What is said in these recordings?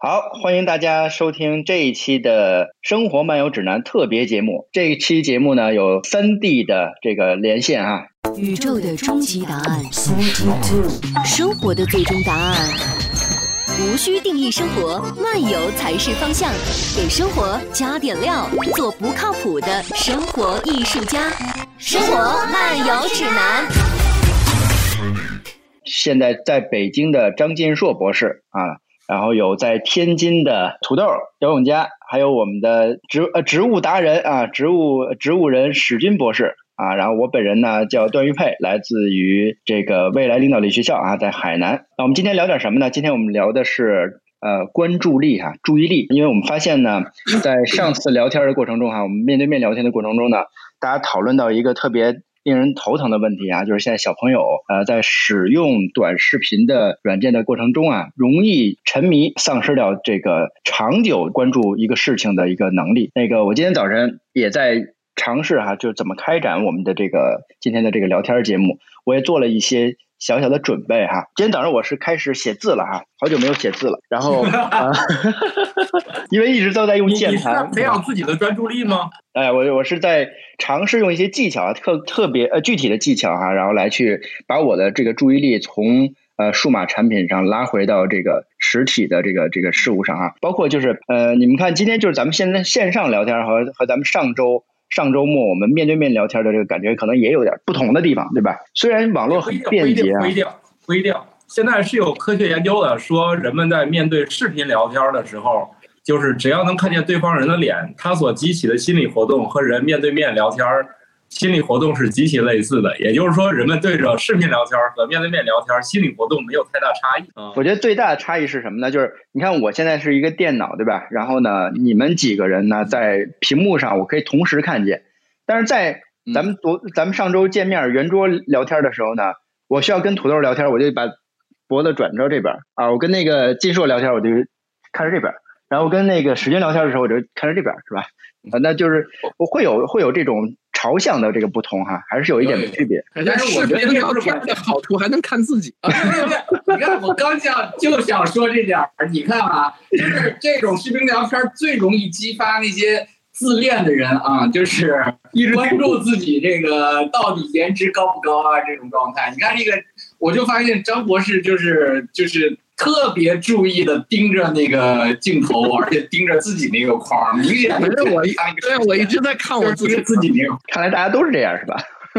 好，欢迎大家收听这一期的《生活漫游指南》特别节目。这一期节目呢，有三 D 的这个连线啊。宇宙的终极答案，生活的最终答案。无需定义生活，漫游才是方向。给生活加点料，做不靠谱的生活艺术家。生活漫游指南。现在在北京的张建硕博士啊。然后有在天津的土豆游泳家，还有我们的植呃植物达人啊，植物植物人史军博士啊。然后我本人呢叫段玉佩，来自于这个未来领导力学校啊，在海南。那我们今天聊点什么呢？今天我们聊的是呃关注力哈，注意力。因为我们发现呢，在上次聊天的过程中哈，我们面对面聊天的过程中呢，大家讨论到一个特别。令人头疼的问题啊，就是现在小朋友呃在使用短视频的软件的过程中啊，容易沉迷，丧失掉这个长久关注一个事情的一个能力。那个我今天早晨也在尝试哈，就怎么开展我们的这个今天的这个聊天节目，我也做了一些。小小的准备哈，今天早上我是开始写字了哈，好久没有写字了。然后，因为一直都在用键盘，培养自己的专注力吗？哎，我我是在尝试用一些技巧，特特别呃具体的技巧哈，然后来去把我的这个注意力从呃数码产品上拉回到这个实体的这个这个事物上哈。包括就是呃，你们看今天就是咱们现在线上聊天和和咱们上周。上周末我们面对面聊天的这个感觉可能也有点不同的地方，对吧？虽然网络很便捷啊，不一定，不一定。现在是有科学研究的，说人们在面对视频聊天的时候，就是只要能看见对方人的脸，他所激起的心理活动和人面对面聊天。心理活动是极其类似的，也就是说，人们对着视频聊天和面对面聊天，心理活动没有太大差异。我觉得最大的差异是什么呢？就是你看，我现在是一个电脑，对吧？然后呢，你们几个人呢，在屏幕上我可以同时看见，但是在咱们昨咱们上周见面圆桌聊天的时候呢，我需要跟土豆聊天，我就把脖子转到这边啊；我跟那个金硕聊天，我就看着这边；然后跟那个史军聊天的时候，我就看着这边，是吧？啊，那就是我会有会有这种。朝向的这个不同哈，还是有一点区别。但是我觉得聊天的好处还能看自己。对对对，你看我刚想就想说这点儿，你看啊，就是这种视频聊天最容易激发那些自恋的人啊，就是关注自己这个到底颜值高不高啊这种状态。你看这个，我就发现张博士就是就是。特别注意的盯着那个镜头，而且盯着自己那个框，明显反正我对我一直在看我自己自己那个。看来大家都是这样，是吧？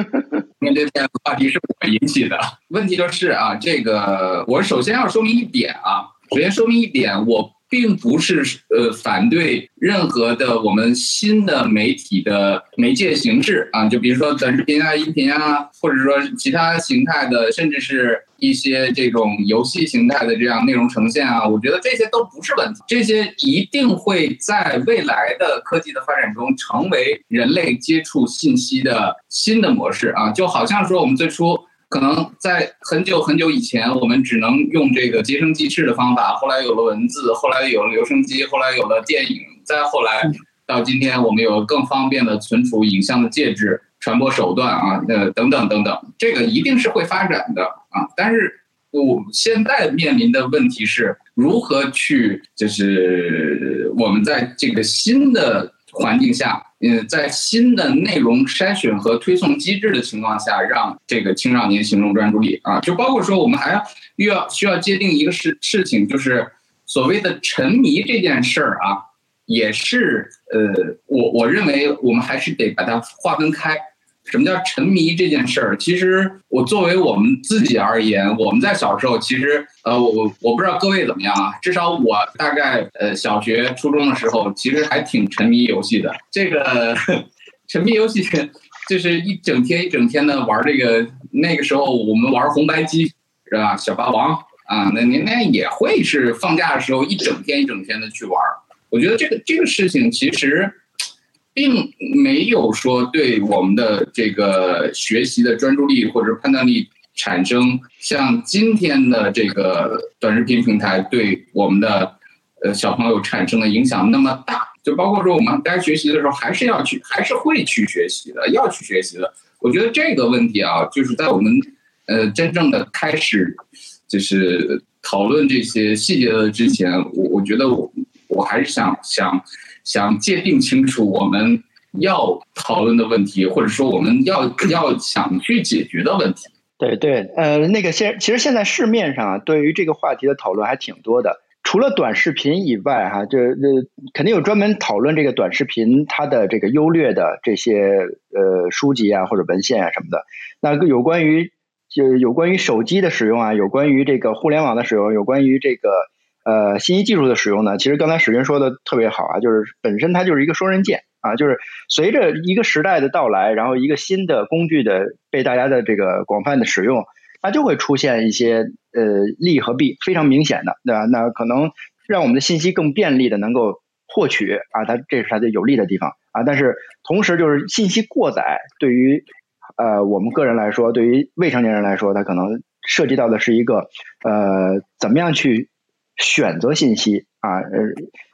面对面话题是我引起的。问题就是啊，这个我首先要说明一点啊，首先说明一点，我。并不是呃反对任何的我们新的媒体的媒介形式啊，就比如说短视频啊、音频啊，或者说其他形态的，甚至是一些这种游戏形态的这样内容呈现啊，我觉得这些都不是问题，这些一定会在未来的科技的发展中成为人类接触信息的新的模式啊，就好像说我们最初。可能在很久很久以前，我们只能用这个结声记事的方法。后来有了文字，后来有了留声机，后来有了电影，再后来到今天，我们有更方便的存储影像的介质、传播手段啊，呃，等等等等，这个一定是会发展的啊。但是我现在面临的问题是如何去，就是我们在这个新的。环境下，嗯，在新的内容筛选和推送机制的情况下，让这个青少年形成专注力啊，就包括说我们还要又要需要界定一个事事情，就是所谓的沉迷这件事儿啊，也是呃，我我认为我们还是得把它划分开。什么叫沉迷这件事儿？其实我作为我们自己而言，我们在小时候其实呃，我我不知道各位怎么样啊，至少我大概呃小学初中的时候，其实还挺沉迷游戏的。这个 沉迷游戏就是一整天一整天的玩这个。那个时候我们玩红白机是吧？小霸王啊，那您那也会是放假的时候一整天一整天的去玩。我觉得这个这个事情其实。并没有说对我们的这个学习的专注力或者判断力产生像今天的这个短视频平台对我们的呃小朋友产生的影响那么大。就包括说我们该学习的时候还是要去，还是会去学习的，要去学习的。我觉得这个问题啊，就是在我们呃真正的开始就是讨论这些细节的之前，我我觉得我我还是想想想界定清楚我们要讨论的问题，或者说我们要要想去解决的问题。对对，呃，那个现其实现在市面上，对于这个话题的讨论还挺多的。除了短视频以外，哈，就这肯定有专门讨论这个短视频它的这个优劣的这些呃书籍啊或者文献啊什么的。那有关于就有关于手机的使用啊，有关于这个互联网的使用，有关于这个呃信息技术的使用呢，其实刚才史军说的特别好啊，就是本身它就是一个双刃剑啊，就是随着一个时代的到来，然后一个新的工具的被大家的这个广泛的使用。它就会出现一些呃利和弊非常明显的，对吧？那可能让我们的信息更便利的能够获取啊，它这是它的有利的地方啊。但是同时就是信息过载，对于呃我们个人来说，对于未成年人来说，它可能涉及到的是一个呃怎么样去选择信息啊，呃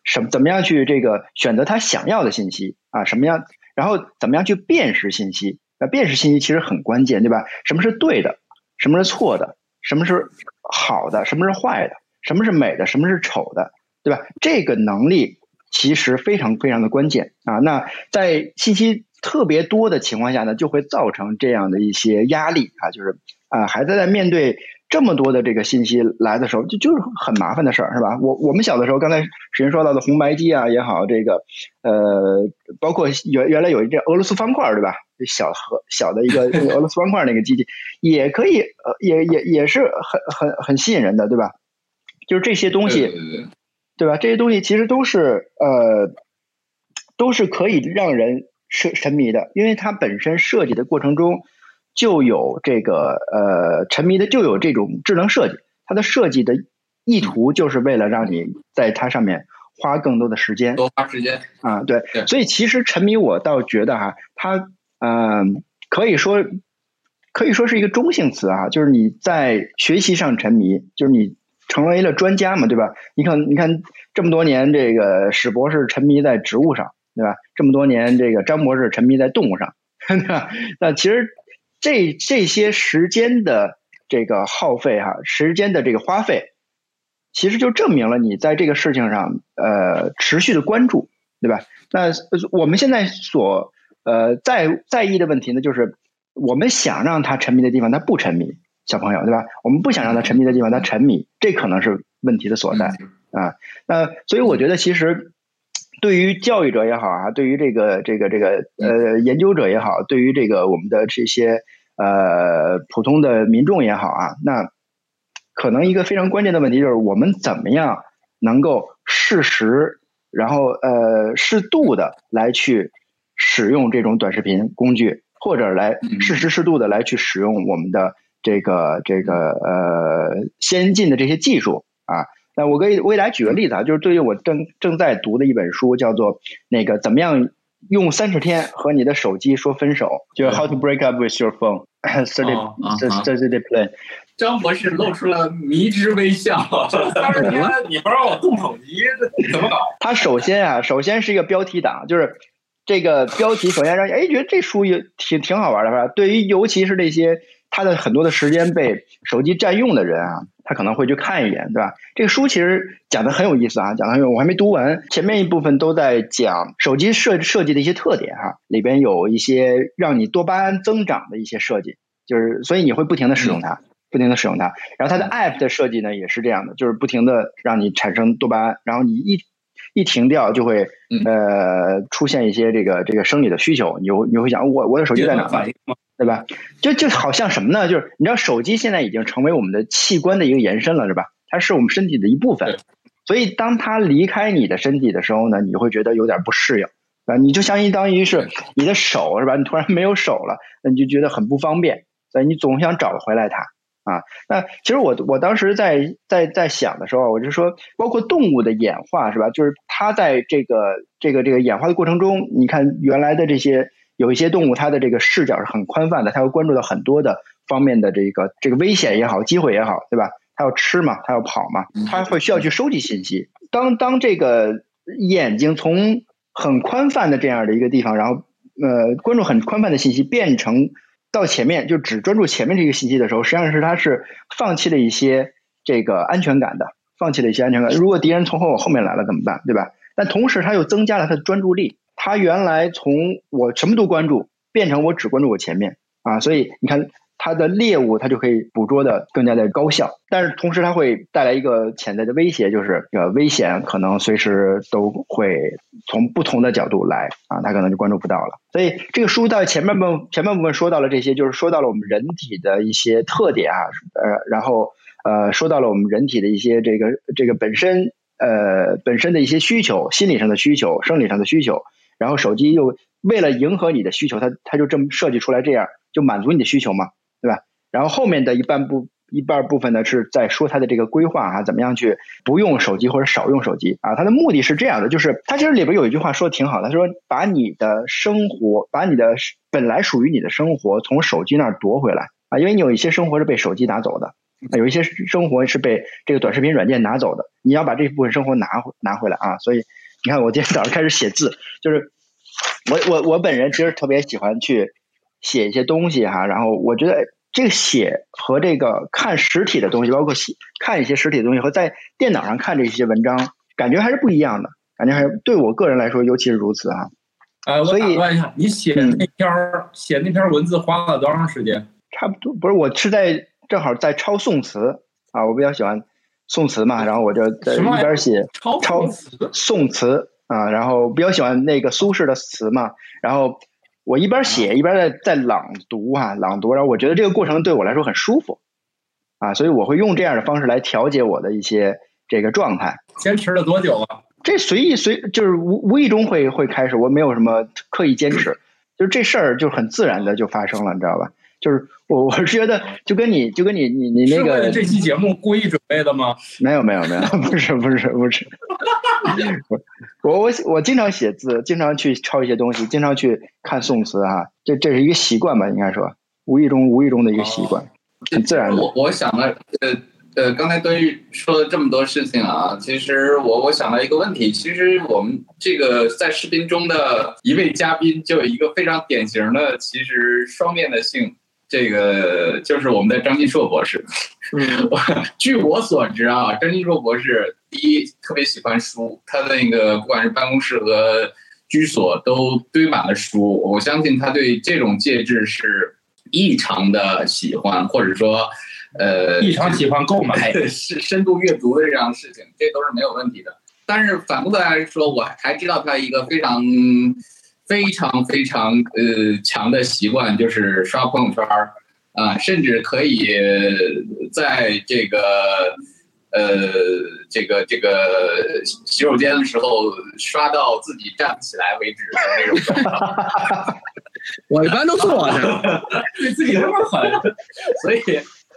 什么怎么样去这个选择他想要的信息啊，什么样，然后怎么样去辨识信息？那辨识信息其实很关键，对吧？什么是对的？什么是错的？什么是好的？什么是坏的？什么是美的？什么是丑的？对吧？这个能力其实非常非常的关键啊！那在信息特别多的情况下呢，就会造成这样的一些压力啊，就是啊，孩子在面对这么多的这个信息来的时候，就就是很麻烦的事儿，是吧？我我们小的时候，刚才史前说到的红白机啊也好，这个呃，包括原原来有一个俄罗斯方块，对吧？小和小的一个 俄罗斯方块那个机器，也可以呃，也也也是很很很吸引人的，对吧？就是这些东西，对吧？这些东西其实都是呃，都是可以让人沉沉迷的，因为它本身设计的过程中就有这个呃沉迷的就有这种智能设计，它的设计的意图就是为了让你在它上面花更多的时间，多花时间啊，对，所以其实沉迷我倒觉得哈，它。嗯，可以说可以说是一个中性词啊，就是你在学习上沉迷，就是你成为了专家嘛，对吧？你看，你看这么多年，这个史博士沉迷在植物上，对吧？这么多年，这个张博士沉迷在动物上，对吧？那其实这这些时间的这个耗费哈，时间的这个花费，其实就证明了你在这个事情上呃持续的关注，对吧？那我们现在所呃，在在意的问题呢，就是我们想让他沉迷的地方，他不沉迷，小朋友，对吧？我们不想让他沉迷的地方，他沉迷，这可能是问题的所在啊。那所以我觉得，其实对于教育者也好啊，对于这个这个这个呃研究者也好，对于这个我们的这些呃普通的民众也好啊，那可能一个非常关键的问题就是，我们怎么样能够适时，然后呃适度的来去。使用这种短视频工具，或者来适时适度的来去使用我们的这个这个呃先进的这些技术啊。那我给我给大家举个例子啊，就是对于我正正在读的一本书，叫做那个怎么样用三十天和你的手机说分手，就是 How to Break Up with Your Phone Thirty Thirty Plan。张博士露出了迷之微笑。三十天你不让我动手机，怎么搞？他首先啊，首先是一个标题党，就是。这个标题首先让哎觉得这书也挺挺好玩的，是吧？对于尤其是那些他的很多的时间被手机占用的人啊，他可能会去看一眼，对吧？这个书其实讲的很有意思啊，讲的很有，我还没读完，前面一部分都在讲手机设设计的一些特点哈，里边有一些让你多巴胺增长的一些设计，就是所以你会不停的使用它，不停的使用它，然后它的 app 的设计呢也是这样的，就是不停的让你产生多巴胺，然后你一。一停掉就会呃出现一些这个这个生理的需求，你就你会想我我的手机在哪儿，对吧？就就好像什么呢？就是你知道手机现在已经成为我们的器官的一个延伸了，是吧？它是我们身体的一部分，所以当它离开你的身体的时候呢，你会觉得有点不适应啊。你就相当于是你的手是吧？你突然没有手了，那你就觉得很不方便，所以你总想找回来它。啊，那其实我我当时在在在想的时候，我就说，包括动物的演化是吧？就是它在这个这个这个演化的过程中，你看原来的这些有一些动物，它的这个视角是很宽泛的，它会关注到很多的方面的这个这个危险也好，机会也好，对吧？它要吃嘛，它要跑嘛，它会需要去收集信息。当当这个眼睛从很宽泛的这样的一个地方，然后呃关注很宽泛的信息，变成。到前面就只专注前面这个信息的时候，实际上是它是放弃了一些这个安全感的，放弃了一些安全感。如果敌人从我后面来了怎么办？对吧？但同时它又增加了它的专注力，他原来从我什么都关注，变成我只关注我前面啊，所以你看。它的猎物，它就可以捕捉的更加的高效，但是同时它会带来一个潜在的威胁，就是呃危险可能随时都会从不同的角度来啊，它可能就关注不到了。所以这个书在前半部前半部分说到了这些，就是说到了我们人体的一些特点啊，呃，然后呃说到了我们人体的一些这个这个本身呃本身的一些需求，心理上的需求，生理上的需求，然后手机又为了迎合你的需求，它它就这么设计出来这样，就满足你的需求嘛。对吧？然后后面的一半部一半部分呢，是在说它的这个规划啊，怎么样去不用手机或者少用手机啊？它的目的是这样的，就是它其实里边有一句话说的挺好的，他说把你的生活，把你的本来属于你的生活从手机那儿夺回来啊，因为你有一些生活是被手机拿走的，有一些生活是被这个短视频软件拿走的，你要把这部分生活拿回拿回来啊。所以你看，我今天早上开始写字，就是我我我本人其实特别喜欢去写一些东西哈，然后我觉得。这个写和这个看实体的东西，包括写看一些实体的东西和在电脑上看这些文章，感觉还是不一样的。感觉还是对我个人来说，尤其是如此啊。呃，我打断一下，你写那篇写那篇文字花了多长时间？差不多，不是我是在正好在抄宋词啊，我比较喜欢宋词嘛，然后我就在一边写抄宋词啊，然后比较喜欢那个苏轼的词嘛，然后。我一边写一边在在朗读啊，朗读，然后我觉得这个过程对我来说很舒服，啊，所以我会用这样的方式来调节我的一些这个状态。坚持了多久啊？这随意随就是无无意中会会开始，我没有什么刻意坚持，就是这事儿就很自然的就发生了，你知道吧？就是 我 我是觉得就跟你就跟你你你那个这期节目故意准备的吗？没有没有没有，不是不是不是。我我我经常写字，经常去抄一些东西，经常去看宋词哈，这这是一个习惯吧，应该说无意中无意中的一个习惯，很自然的。我我想了，呃呃，刚才段誉说了这么多事情啊，其实我我想到一个问题，其实我们这个在视频中的一位嘉宾就有一个非常典型的，其实双面的性。这个就是我们的张金硕博士。嗯，据我所知啊，张金硕博士第一特别喜欢书，他的那个不管是办公室和居所都堆满了书。我相信他对这种介质是异常的喜欢，或者说，呃，异常喜欢购买，是深度阅读的这样的事情，这都是没有问题的。但是反过来说，我还知道他一个非常。非常非常呃强的习惯就是刷朋友圈儿啊，甚至可以在这个呃这个这个洗手间的时候刷到自己站不起来为止的那种。我一般都坐着，对自己那么狠，所以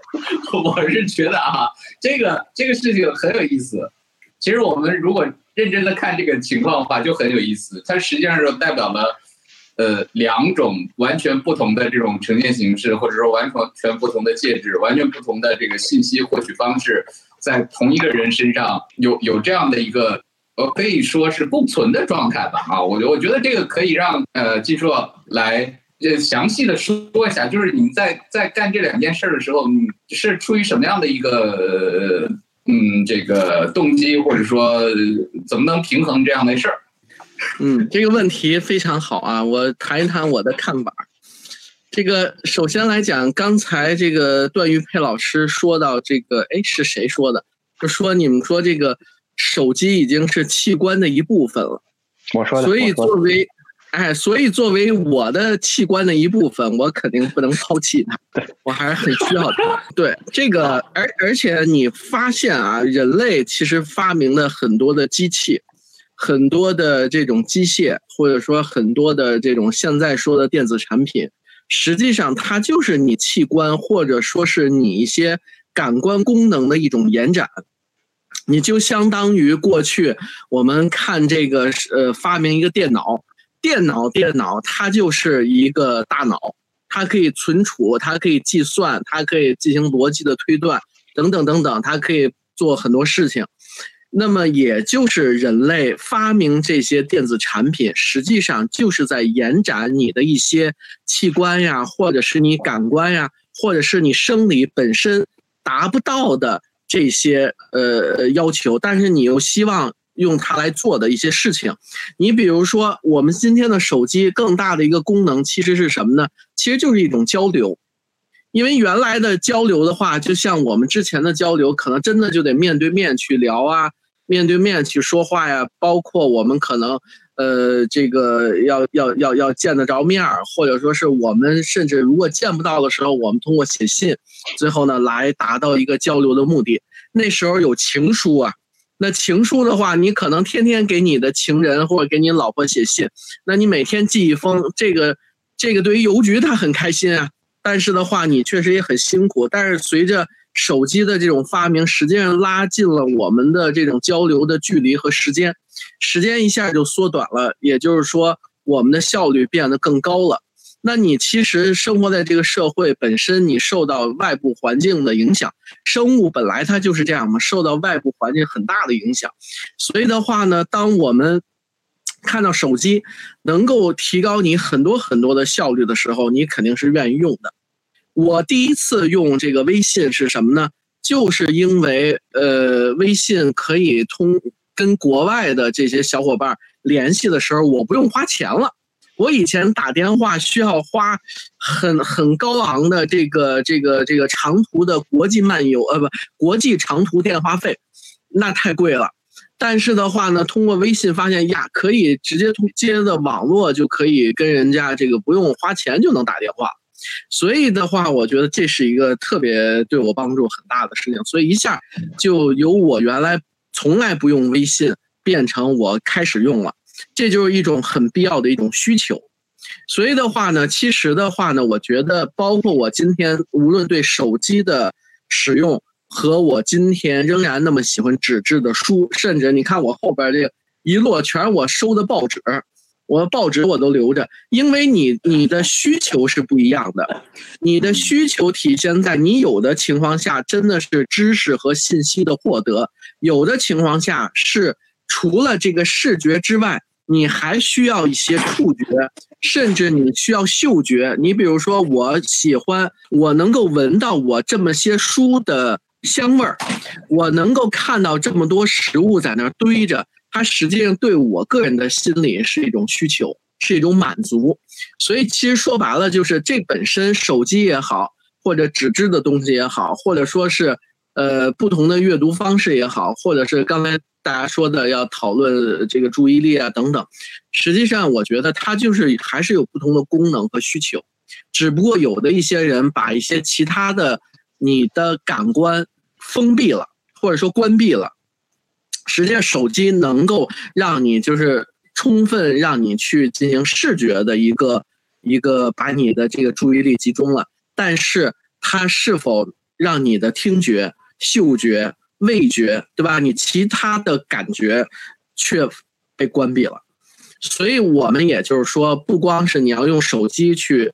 我是觉得啊，这个这个事情很有意思。其实我们如果认真的看这个情况的话，就很有意思。它实际上就代表了，呃，两种完全不同的这种呈现形式，或者说完全全不同的介质，完全不同的这个信息获取方式，在同一个人身上有有这样的一个，呃，可以说是共存的状态吧。啊，我我觉得这个可以让呃金硕来呃详细的说一下，就是你在在干这两件事的时候，你是出于什么样的一个？嗯，这个动机或者说怎么能平衡这样的事儿？嗯，这个问题非常好啊，我谈一谈我的看法。这个首先来讲，刚才这个段玉佩老师说到这个，哎，是谁说的？就说你们说这个手机已经是器官的一部分了。我说的。所以作为。哎，所以作为我的器官的一部分，我肯定不能抛弃它。我还是很需要它。对这个，而而且你发现啊，人类其实发明了很多的机器，很多的这种机械，或者说很多的这种现在说的电子产品，实际上它就是你器官或者说是你一些感官功能的一种延展。你就相当于过去我们看这个呃发明一个电脑。电脑，电脑，它就是一个大脑，它可以存储，它可以计算，它可以进行逻辑的推断，等等等等，它可以做很多事情。那么，也就是人类发明这些电子产品，实际上就是在延展你的一些器官呀，或者是你感官呀，或者是你生理本身达不到的这些呃要求，但是你又希望用它来做的一些事情。你比如说，我们今天的手机更大的一个功能其实是什么呢？其实就是一种交流。因为原来的交流的话，就像我们之前的交流，可能真的就得面对面去聊啊，面对面去说话呀。包括我们可能，呃，这个要要要要见得着面儿，或者说是我们甚至如果见不到的时候，我们通过写信，最后呢来达到一个交流的目的。那时候有情书啊，那情书的话，你可能天天给你的情人或者给你老婆写信，那你每天寄一封，这个这个对于邮局他很开心啊。但是的话，你确实也很辛苦。但是随着手机的这种发明，实际上拉近了我们的这种交流的距离和时间，时间一下就缩短了。也就是说，我们的效率变得更高了。那你其实生活在这个社会本身，你受到外部环境的影响，生物本来它就是这样嘛，受到外部环境很大的影响。所以的话呢，当我们看到手机能够提高你很多很多的效率的时候，你肯定是愿意用的。我第一次用这个微信是什么呢？就是因为呃，微信可以通跟国外的这些小伙伴联系的时候，我不用花钱了。我以前打电话需要花很很高昂的这个这个这个长途的国际漫游呃不国际长途电话费，那太贵了。但是的话呢，通过微信发现呀，可以直接通接的网络就可以跟人家这个不用花钱就能打电话。所以的话，我觉得这是一个特别对我帮助很大的事情。所以一下就由我原来从来不用微信，变成我开始用了，这就是一种很必要的一种需求。所以的话呢，其实的话呢，我觉得包括我今天无论对手机的使用，和我今天仍然那么喜欢纸质的书，甚至你看我后边这一摞全是我收的报纸。我报纸我都留着，因为你你的需求是不一样的，你的需求体现在你有的情况下真的是知识和信息的获得，有的情况下是除了这个视觉之外，你还需要一些触觉，甚至你需要嗅觉。你比如说，我喜欢我能够闻到我这么些书的香味儿，我能够看到这么多食物在那儿堆着。它实际上对我个人的心理是一种需求，是一种满足。所以其实说白了，就是这本身手机也好，或者纸质的东西也好，或者说是呃不同的阅读方式也好，或者是刚才大家说的要讨论这个注意力啊等等，实际上我觉得它就是还是有不同的功能和需求，只不过有的一些人把一些其他的你的感官封闭了，或者说关闭了。实际上，手机能够让你就是充分让你去进行视觉的一个一个把你的这个注意力集中了，但是它是否让你的听觉、嗅觉、味觉，对吧？你其他的感觉却被关闭了。所以我们也就是说，不光是你要用手机去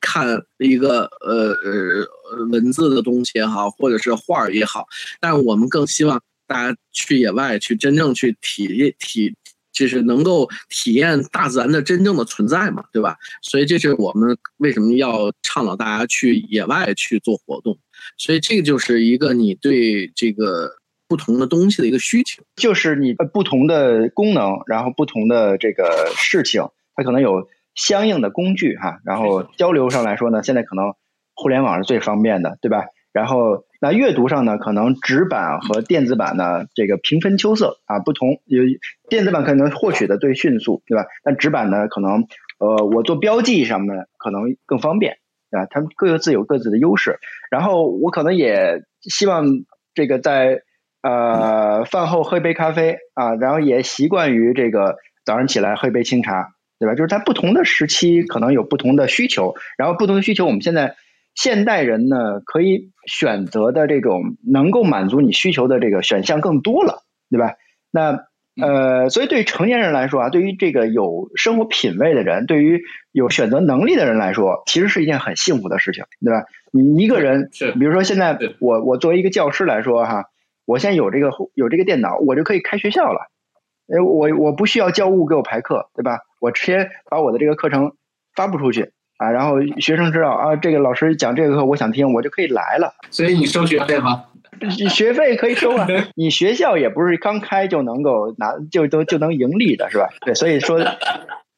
看一个呃呃文字的东西也好，或者是画儿也好，但我们更希望。大家去野外去真正去体验体，就是能够体验大自然的真正的存在嘛，对吧？所以这是我们为什么要倡导大家去野外去做活动。所以这个就是一个你对这个不同的东西的一个需求，就是你不同的功能，然后不同的这个事情，它可能有相应的工具哈。然后交流上来说呢，现在可能互联网是最方便的，对吧？然后，那阅读上呢，可能纸版和电子版呢，这个平分秋色啊，不同有电子版可能获取的最迅速，对吧？但纸版呢，可能呃，我做标记上面可能更方便，对吧？它们各自有各自的优势。然后我可能也希望这个在呃饭后喝一杯咖啡啊，然后也习惯于这个早上起来喝一杯清茶，对吧？就是在不同的时期可能有不同的需求，然后不同的需求，我们现在。现代人呢，可以选择的这种能够满足你需求的这个选项更多了，对吧？那呃，所以对于成年人来说啊，对于这个有生活品味的人，对于有选择能力的人来说，其实是一件很幸福的事情，对吧？你一个人，是，比如说现在我我作为一个教师来说哈，我现在有这个有这个电脑，我就可以开学校了，哎，我我不需要教务给我排课，对吧？我直接把我的这个课程发布出去。啊，然后学生知道啊，这个老师讲这个课，我想听，我就可以来了。所以你收学费吗？学费可以收啊，你学校也不是刚开就能够拿就都就能盈利的是吧？对，所以说。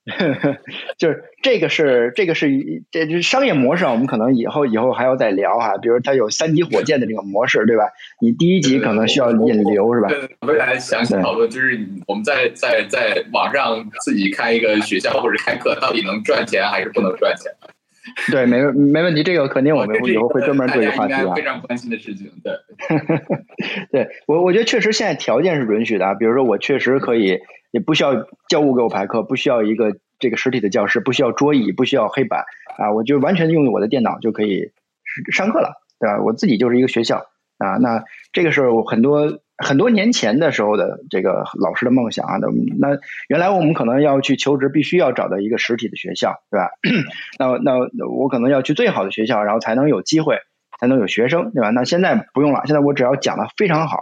就是这个是这个是这这商业模式，我们可能以后以后还要再聊哈。比如它有三级火箭的这个模式，对吧？你第一级可能需要引流，是吧？未来详细讨论，就是我们在在在网上自己开一个学校或者开课，到底能赚钱还是不能赚钱？对，没没问题，这个肯定我们以后会专门做一个话题啊。非常关心的事情，对。对我我觉得确实现在条件是允许的，比如说我确实可以。也不需要教务给我排课，不需要一个这个实体的教室，不需要桌椅，不需要黑板啊，我就完全用我的电脑就可以上课了，对吧？我自己就是一个学校啊。那这个是我很多很多年前的时候的这个老师的梦想啊。那原来我们可能要去求职，必须要找到一个实体的学校，对吧？那那我可能要去最好的学校，然后才能有机会，才能有学生，对吧？那现在不用了，现在我只要讲的非常好，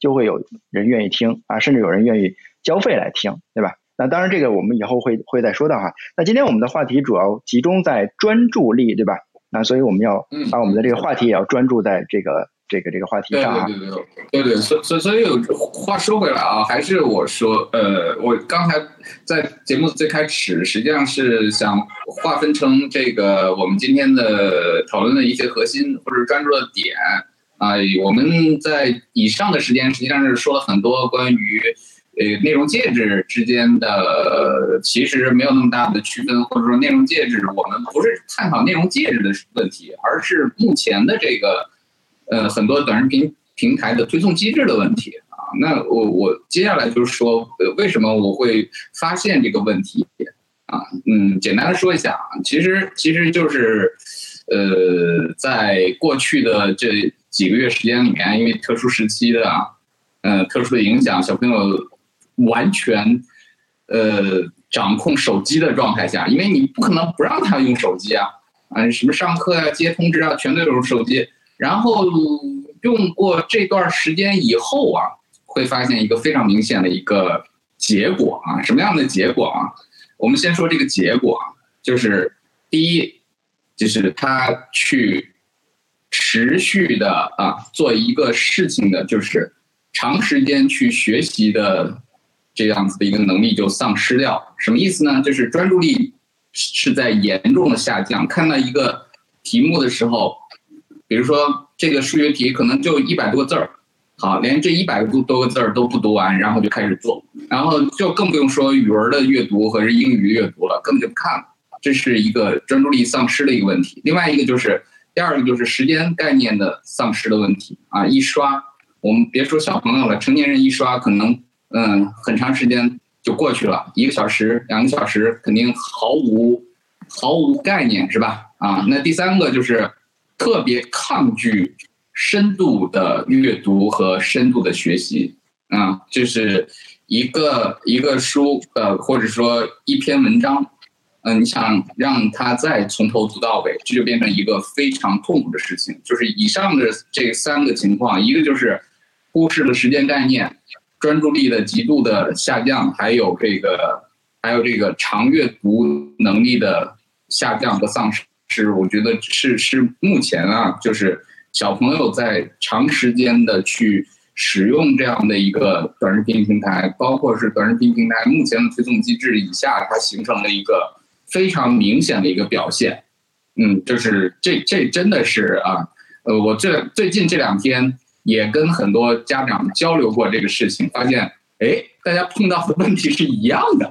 就会有人愿意听啊，甚至有人愿意。交费来听，对吧？那当然，这个我们以后会会再说到哈。那今天我们的话题主要集中在专注力，对吧？那所以我们要把我们的这个话题也要专注在这个这个这个话题上啊。对对对对对，所所所以话说回来啊，还是我说，呃，我刚才在节目最开始，实际上是想划分成这个我们今天的讨论的一些核心或者专注的点啊。我们在以上的时间实际上是说了很多关于。呃，内容介质之间的其实没有那么大的区分，或者说内容介质，我们不是探讨内容介质的问题，而是目前的这个呃很多短视频平台的推送机制的问题啊。那我我接下来就是说，呃，为什么我会发现这个问题啊？嗯，简单的说一下啊，其实其实就是呃，在过去的这几个月时间里面，因为特殊时期的啊，呃，特殊的影响，小朋友。完全，呃，掌控手机的状态下，因为你不可能不让他用手机啊，啊，什么上课呀、接通知啊，全都有手机。然后用过这段时间以后啊，会发现一个非常明显的一个结果啊，什么样的结果啊？我们先说这个结果啊，就是第一，就是他去持续的啊做一个事情的，就是长时间去学习的。这样子的一个能力就丧失掉，什么意思呢？就是专注力是在严重的下降。看到一个题目的时候，比如说这个数学题可能就一百多个字儿，好，连这一百多多个字儿都不读完，然后就开始做，然后就更不用说语文的阅读和英语阅读了，根本就不看了。这是一个专注力丧失的一个问题。另外一个就是第二个就是时间概念的丧失的问题啊！一刷，我们别说小朋友了，成年人一刷可能。嗯，很长时间就过去了，一个小时、两个小时，肯定毫无毫无概念，是吧？啊，那第三个就是特别抗拒深度的阅读和深度的学习啊，就是一个一个书，呃，或者说一篇文章，嗯，你想让他再从头读到尾，这就变成一个非常痛苦的事情。就是以上的这三个情况，一个就是忽视了时间概念。专注力的极度的下降，还有这个，还有这个长阅读能力的下降和丧失，我觉得是是目前啊，就是小朋友在长时间的去使用这样的一个短视频平台，包括是短视频平台目前的推送机制以下，它形成了一个非常明显的一个表现。嗯，就是这这真的是啊，呃，我这最近这两天。也跟很多家长交流过这个事情，发现，哎，大家碰到的问题是一样的，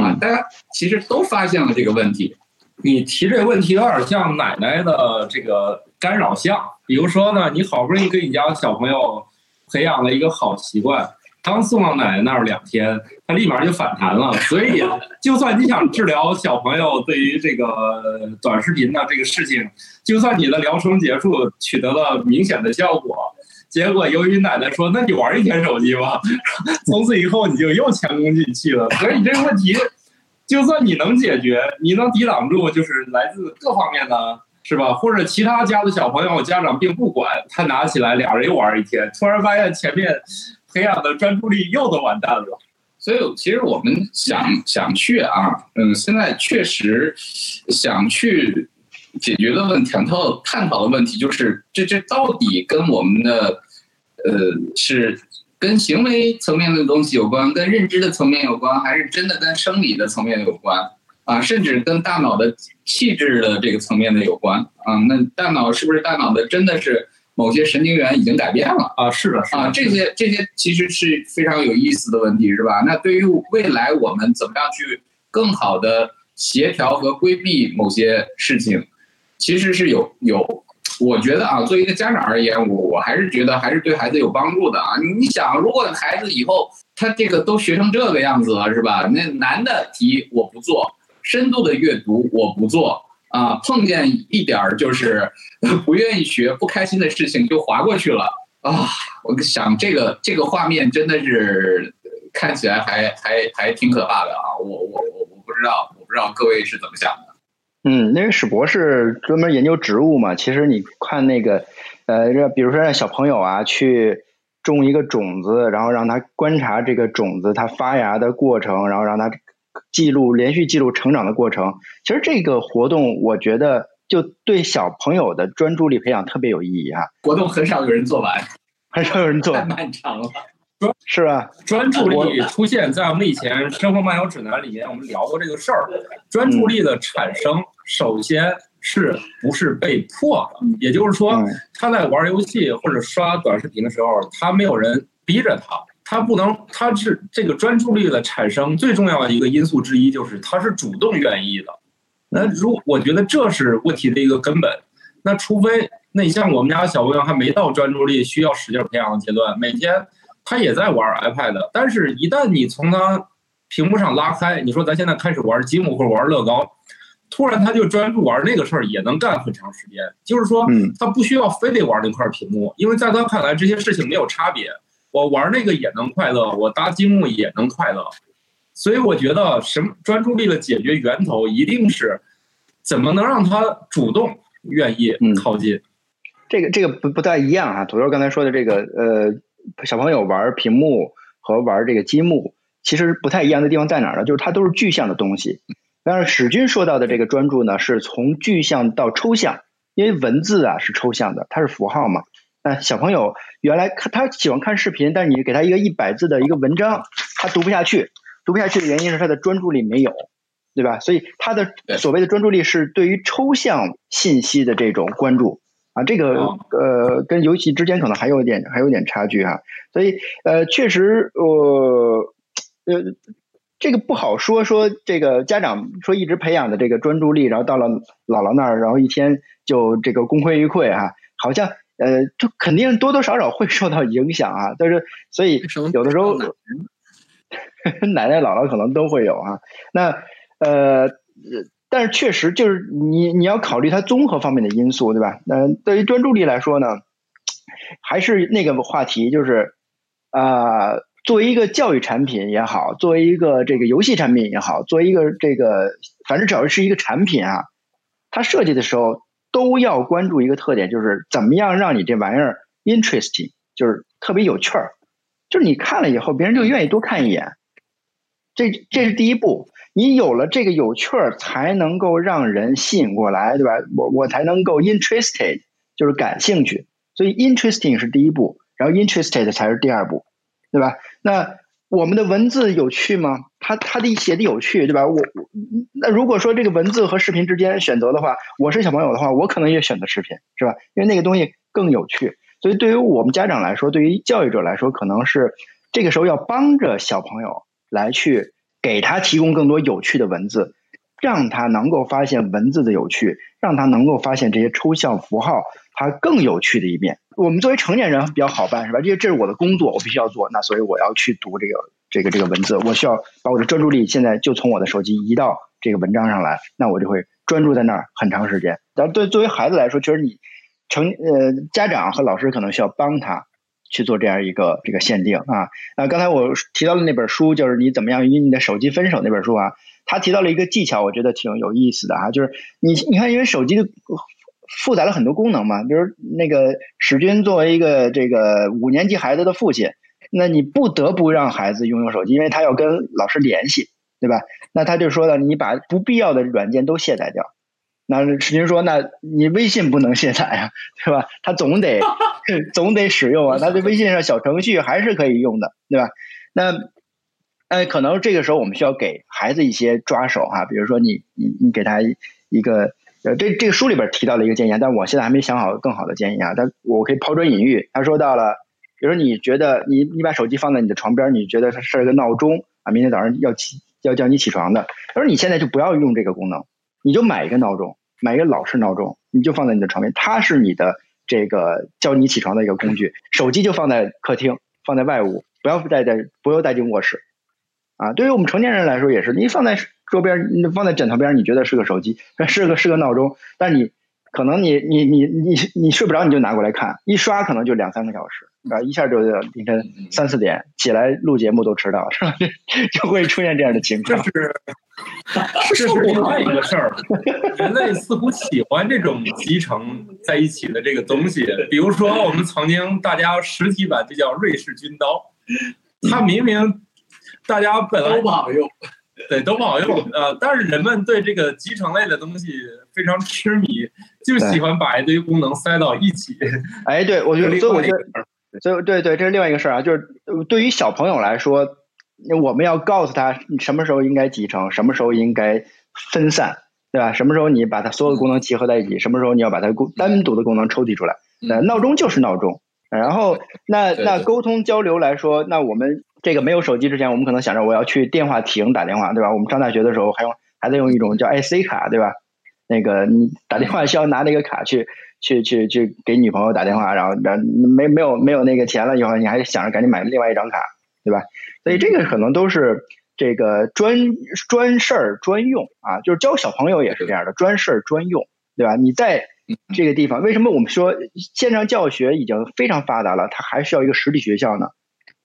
啊，大家其实都发现了这个问题。你提这个问题有点像奶奶的这个干扰项，比如说呢，你好不容易给你家小朋友培养了一个好习惯，刚送到奶奶那儿两天，他立马就反弹了。所以，就算你想治疗小朋友对于这个短视频的这个事情，就算你的疗程结束，取得了明显的效果。结果由于奶奶说：“那你玩一天手机吧。”从此以后你就又前功尽弃了。所以你这个问题，就算你能解决，你能抵挡住，就是来自各方面的，是吧？或者其他家的小朋友家长并不管，他拿起来俩人又玩一天，突然发现前面培养的专注力又都完蛋了。所以其实我们想想去啊，嗯，现在确实想去。解决的问题，探讨探讨的问题就是，这这到底跟我们的呃是跟行为层面的东西有关，跟认知的层面有关，还是真的跟生理的层面有关啊？甚至跟大脑的气质的这个层面的有关啊？那大脑是不是大脑的真的是某些神经元已经改变了？啊，是的，是的啊，这些这些其实是非常有意思的问题，是吧？那对于未来我们怎么样去更好的协调和规避某些事情，其实是有有，我觉得啊，作为一个家长而言，我我还是觉得还是对孩子有帮助的啊。你想，如果孩子以后他这个都学成这个样子了，是吧？那难的题我不做，深度的阅读我不做啊，碰见一点儿就是 不愿意学、不开心的事情就划过去了啊。我想这个这个画面真的是看起来还还还挺可怕的啊！我我我我不知道，我不知道各位是怎么想的。嗯，因为史博士专门研究植物嘛，其实你看那个，呃，这比如说让小朋友啊去种一个种子，然后让他观察这个种子它发芽的过程，然后让他记录连续记录成长的过程。其实这个活动，我觉得就对小朋友的专注力培养特别有意义哈。活动很少有人做完，很少有人做 太，漫长了。是吧？专注力出现在我们以前《生活漫游指南》里面，我们聊过这个事儿。专注力的产生，首先是不是被迫的？也就是说嗯，他在玩游戏或者刷短视频的时候，他没有人逼着他，他不能，他是这个专注力的产生最重要的一个因素之一，就是他是主动愿意的。那如我觉得这是问题的一个根本。那除非，那你像我们家小朋友还没到专注力需要使劲培养的阶段，每天他也在玩 iPad，但是一旦你从他屏幕上拉开，你说咱现在开始玩积木或者玩乐高，突然他就专注玩那个事儿，也能干很长时间。就是说嗯，他不需要非得玩那块屏幕，因为在他看来这些事情没有差别。我玩那个也能快乐，我搭积木也能快乐。所以我觉得什么专注力的解决源头一定是怎么能让他主动愿意嗯靠近。这个这个不不太一样啊。土豆刚才说的这个呃，小朋友玩屏幕和玩这个积木，其实不太一样的地方在哪儿呢？就是它都是具象的东西。但是史军说到的这个专注呢，是从具象到抽象，因为文字啊是抽象的，它是符号嘛。那小朋友原来看他喜欢看视频，但是你给他一个一百字的一个文章，他读不下去。读不下去的原因是他的专注力没有，对吧？所以他的所谓的专注力是对于抽象信息的这种关注啊，这个哦呃跟游戏之间可能还有一点还有一点差距哈。所以呃，确实呃呃。这个不好说，说这个家长说一直培养的这个专注力，然后到了姥姥那儿，然后一天就这个功亏一篑哈、好像呃，就肯定多多少少会受到影响啊。但是所以有的时候 奶奶姥姥可能都会有啊。那呃，但是确实就是你你要考虑它综合方面的因素，对吧？那、对于专注力来说呢，还是那个话题，就是啊、作为一个教育产品也好，作为一个这个游戏产品也好，作为一个这个，反正只要是一个产品啊，它设计的时候都要关注一个特点，就是怎么样让你这玩意儿 interesting，就是特别有趣儿，就是你看了以后，别人就愿意多看一眼。这这是第一步，你有了这个有趣儿，才能够让人吸引过来，对吧？我我才能够 interested，就是感兴趣。所以 interesting 是第一步，然后 interested 才是第二步，对吧？那我们的文字有趣吗？它它的写的有趣，对吧？我我那如果说这个文字和视频之间选择的话，我是小朋友的话，我可能也选择视频，是吧？因为那个东西更有趣。所以对于我们家长来说，对于教育者来说，可能是这个时候要帮着小朋友来去给他提供更多有趣的文字，让他能够发现文字的有趣，让他能够发现这些抽象符号它更有趣的一面。我们作为成年人比较好办，是吧？这这是我的工作，我必须要做，那所以我要去读这个这个这个文字，我需要把我的专注力现在就从我的手机移到这个文章上来，那我就会专注在那儿很长时间。但对作为孩子来说，确实你成呃家长和老师可能需要帮他去做这样一个这个限定啊。那，刚才我提到的那本书，就是你怎么样与你的手机分手那本书啊，他提到了一个技巧，我觉得挺有意思的啊，就是你你看，因为手机的复杂了很多功能嘛，比如那个史军作为一个这个五年级孩子的父亲，那你不得不让孩子拥有手机，因为他要跟老师联系，对吧？那他就说了，你把不必要的软件都卸载掉，那史军说：“那你微信不能卸载啊，对吧？他总得 总得使用啊，他的微信上小程序还是可以用的，对吧？那呃，可能这个时候我们需要给孩子一些抓手哈，比如说你你你给他一个呃，这这个书里边提到了一个建议，但我现在还没想好更好的建议啊。但我可以抛砖引玉，他说到了，比如说你觉得你你把手机放在你的床边，你觉得它是一个闹钟啊，明天早上要起要叫你起床的，他说你现在就不要用这个功能，你就买一个闹钟。”买一个老式闹钟，你就放在你的床边，它是你的这个叫你起床的一个工具。手机就放在客厅，放在外屋，不要带在，不要带进卧室。啊，对于我们成年人来说也是，你放在桌边，放在枕头边，你觉得是个手机，是个是个闹钟，但你。可能你你你你你睡不着，你就拿过来看，一刷可能就两三个小时，啊，一下就凌晨三四点起来录节目都迟到，是吧？就会出现这样的情况。这是这是另外一个事儿。人类似乎喜欢这种集成在一起的这个东西，比如说我们曾经大家实体版就叫瑞士军刀，它明明大家本来都不好用。对，都不好用呃，但是人们对这个集成类的东西非常痴迷，就喜欢把一堆功能塞到一起。哎，对，我觉得，所以我觉得，所以对对，这是另外一个事儿啊，就是对于小朋友来说，我们要告诉他什么时候应该集成，什么时候应该分散，对吧？什么时候你把它所有的功能集合在一起，什么时候你要把它功单独的功能抽提出来。那，闹钟就是闹钟，然后那那沟通交流来说，那我们。这个没有手机之前，我们可能想着我要去电话亭打电话，对吧？我们上大学的时候还用还在用一种叫 IC 卡，对吧？那个你打电话需要拿那个卡去去去去给女朋友打电话，然后然后没没有没有那个钱了以后，你还想着赶紧买另外一张卡，对吧？所以这个可能都是这个专专事儿专用啊，就是教小朋友也是这样的，专事儿专用，对吧？你在这个地方，为什么我们说线上教学已经非常发达了，它还需要一个实体学校呢？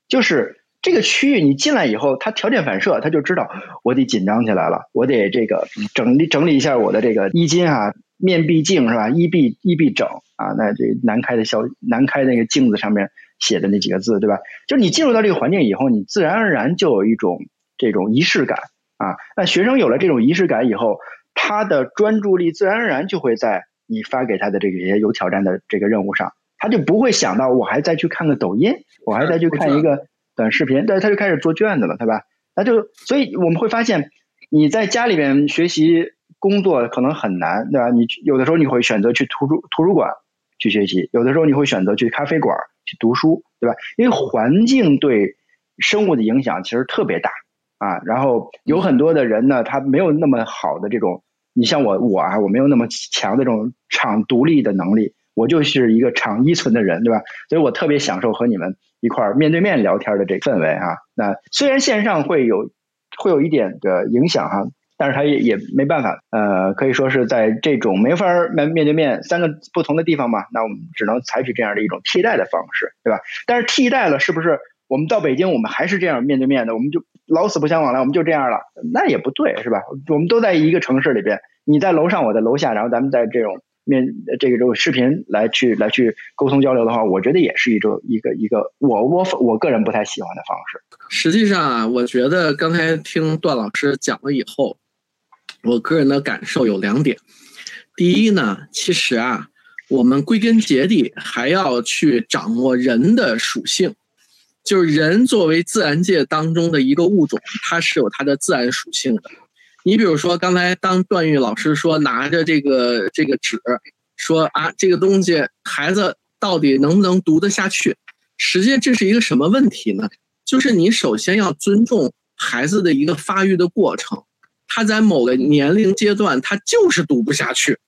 就是。这个区域你进来以后，他条件反射，他就知道我得紧张起来了，我得这个整理整理一下我的这个衣襟啊，面壁镜是吧？衣壁衣壁整啊，那这南开的小南开那个镜子上面写的那几个字，对吧？就是你进入到这个环境以后，你自然而然就有一种这种仪式感啊。那学生有了这种仪式感以后，他的专注力自然而然就会在你发给他的这些有挑战的这个任务上，他就不会想到我还再去看个抖音，我还再去看一个。短视频，但他就开始做卷子了，对吧？那就所以我们会发现，你在家里面学习工作可能很难，对吧？你有的时候你会选择去图书图书馆去学习，有的时候你会选择去咖啡馆去读书，对吧？因为环境对生物的影响其实特别大啊。然后有很多的人呢，他没有那么好的这种，你像我我啊，我没有那么强的这种场独立的能力，我就是一个场依存的人，对吧？所以我特别享受和你们。一块面对面聊天的这个氛围哈，那虽然线上会有会有一点的影响哈，但是它也也没办法，呃，可以说是在这种没法面面对面三个不同的地方嘛，那我们只能采取这样的一种替代的方式，对吧？但是替代了，是不是我们到北京我们还是这样面对面的，我们就老死不相往来，我们就这样了？那也不对，是吧？我们都在一个城市里边，你在楼上，我在楼下，然后咱们在这种。面这个这个视频来去来去沟通交流的话，我觉得也是一种一个一个我我我个人不太喜欢的方式。实际上啊，我觉得刚才听段老师讲了以后，我个人的感受有两点。第一呢，其实啊，我们归根结底还要去掌握人的属性，就是人作为自然界当中的一个物种，它是有它的自然属性的。你比如说，刚才当段誉老师说拿着这个这个纸，说啊这个东西孩子到底能不能读得下去？实际这是一个什么问题呢？就是你首先要尊重孩子的一个发育的过程，他在某个年龄阶段他就是读不下去，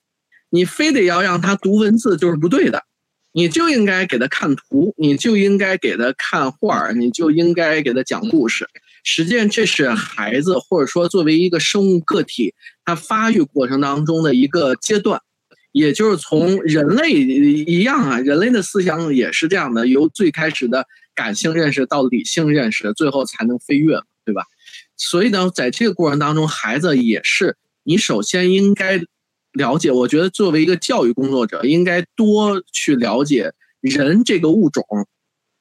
你非得要让他读文字就是不对的，你就应该给他看图，你就应该给他看画你就应该给他讲故事。实际上，这是孩子或者说作为一个生物个体，他发育过程当中的一个阶段，也就是从人类一样啊，人类的思想也是这样的，由最开始的感性认识到理性认识，最后才能飞跃，对吧？所以呢，在这个过程当中，孩子也是你首先应该了解。我觉得作为一个教育工作者，应该多去了解人这个物种，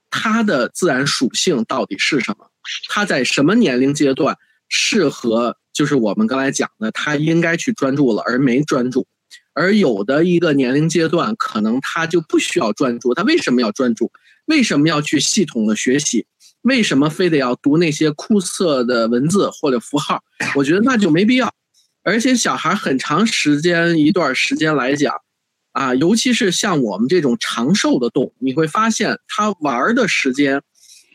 它的自然属性到底是什么。他在什么年龄阶段适合？就是我们刚才讲的，他应该去专注了，而没专注。而有的一个年龄阶段，可能他就不需要专注。他为什么要专注？为什么要去系统的学习？为什么非得要读那些枯涩的文字或者符号？我觉得那就没必要。而且小孩很长时间一段时间来讲，啊，尤其是像我们这种长寿的动物，你会发现他玩的时间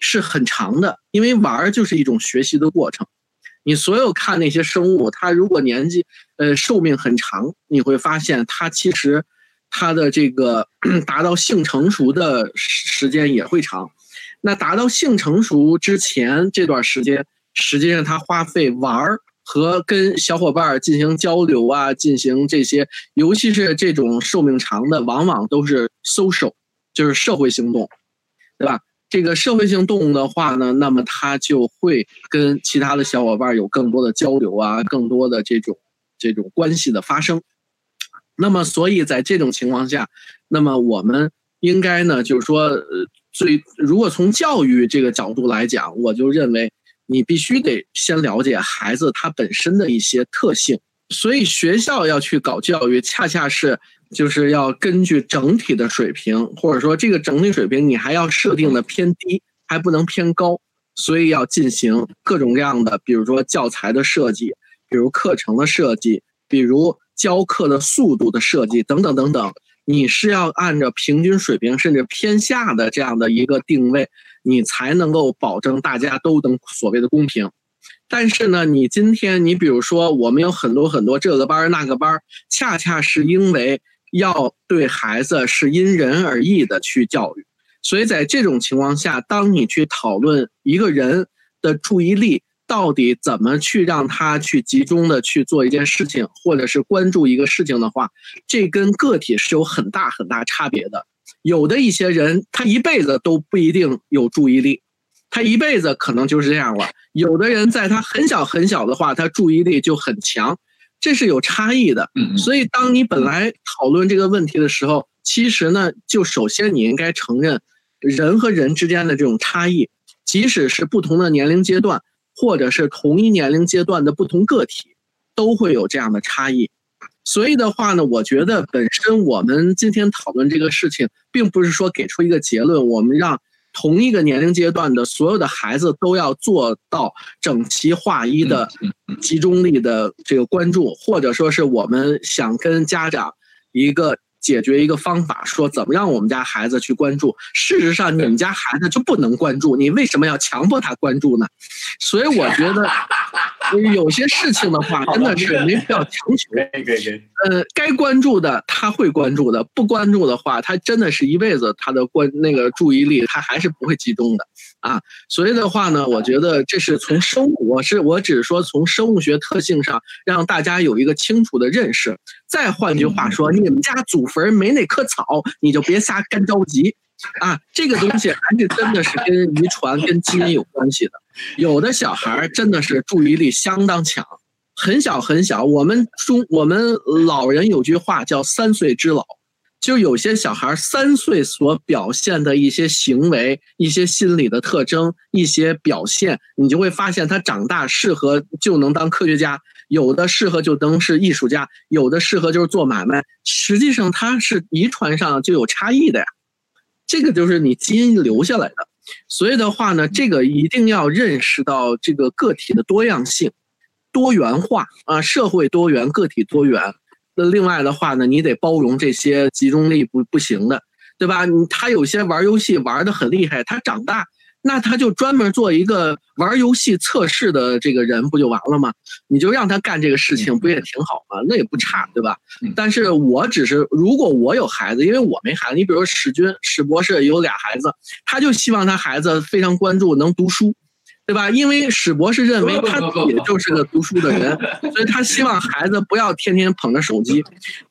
是很长的，因为玩儿就是一种学习的过程。你所有看那些生物，它如果年纪呃寿命很长，你会发现它其实它的这个 达到性成熟的时间也会长。那达到性成熟之前这段时间，实际上它花费玩儿。和跟小伙伴进行交流啊，进行这些，尤其是这种寿命长的，往往都是 social，就是社会行动，对吧？这个社会性动物的话呢，那么它就会跟其他的小伙伴有更多的交流啊，更多的这种这种关系的发生。那么，所以在这种情况下，那么我们应该呢，就是说，呃，最如果从教育这个角度来讲，我就认为。你必须得先了解孩子他本身的一些特性，所以学校要去搞教育，恰恰是就是要根据整体的水平，或者说这个整体水平你还要设定的偏低，还不能偏高，所以要进行各种各样的，比如说教材的设计，比如课程的设计，比如教课的速度的设计等等等等，你是要按照平均水平甚至偏下的这样的一个定位。你才能够保证大家都能所谓的公平，但是呢，你今天你比如说，我们有很多很多这个班儿那个班儿，恰恰是因为要对孩子是因人而异的去教育，所以在这种情况下，当你去讨论一个人的注意力到底怎么去让他去集中的去做一件事情，或者是关注一个事情的话，这跟个体是有很大很大差别的。有的一些人，他一辈子都不一定有注意力，他一辈子可能就是这样了。有的人在他很小很小的话，他注意力就很强，这是有差异的。所以，当你本来讨论这个问题的时候，其实呢，就首先你应该承认人和人之间的这种差异，即使是不同的年龄阶段，或者是同一年龄阶段的不同个体，都会有这样的差异。所以的话呢，我觉得本身我们今天讨论这个事情，并不是说给出一个结论，我们让同一个年龄阶段的所有的孩子都要做到整齐划一的集中力的这个关注，或者说是我们想跟家长一个。解决一个方法，说怎么让我们家孩子去关注。事实上，你们家孩子就不能关注，你为什么要强迫他关注呢？所以我觉得，有些事情的话，真的是没必要强求。呃，该关注的他会关注的，不关注的话，他真的是一辈子他的关那个注意力他还是不会集中的啊。所以的话呢，我觉得这是从生物，我是我只是说从生物学特性上让大家有一个清楚的认识。再换句话说，你们家祖坟没那棵草，你就别瞎干着急啊！这个东西还是真的是跟遗传、跟基因有关系的。有的小孩真的是注意力相当强，很小很小。我们中我们老人有句话叫“三岁之老”，就有些小孩三岁所表现的一些行为、一些心理的特征、一些表现，你就会发现他长大适合就能当科学家。有的适合就能是艺术家，有的适合就是做买卖。实际上他是遗传上就有差异的呀，这个就是你基因留下来的。所以的话呢，这个一定要认识到这个个体的多样性、多元化啊，社会多元，个体多元。那另外的话呢，你得包容这些集中力不不行的，对吧？他有些玩游戏玩的很厉害，他长大。那他就专门做一个玩游戏测试的这个人不就完了吗？你就让他干这个事情，不也挺好吗？那也不差，对吧？但是我只是，如果我有孩子，因为我没孩子，你比如说史军史博士有俩孩子，他就希望他孩子非常关注，能读书，对吧？因为史博士认为他也就是个读书的人，所以他希望孩子不要天天捧着手机。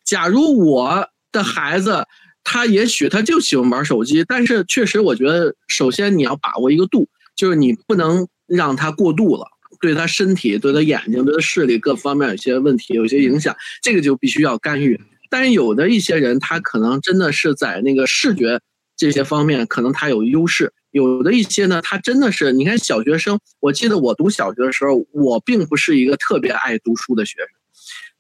假如我的孩子。他也许他就喜欢玩手机，但是确实我觉得，首先你要把握一个度，就是你不能让他过度了，对他身体、对他眼睛、对他视力各方面有些问题、有些影响，这个就必须要干预。但是有的一些人，他可能真的是在那个视觉这些方面可能他有优势，有的一些呢，他真的是，你看小学生，我记得我读小学的时候，我并不是一个特别爱读书的学生。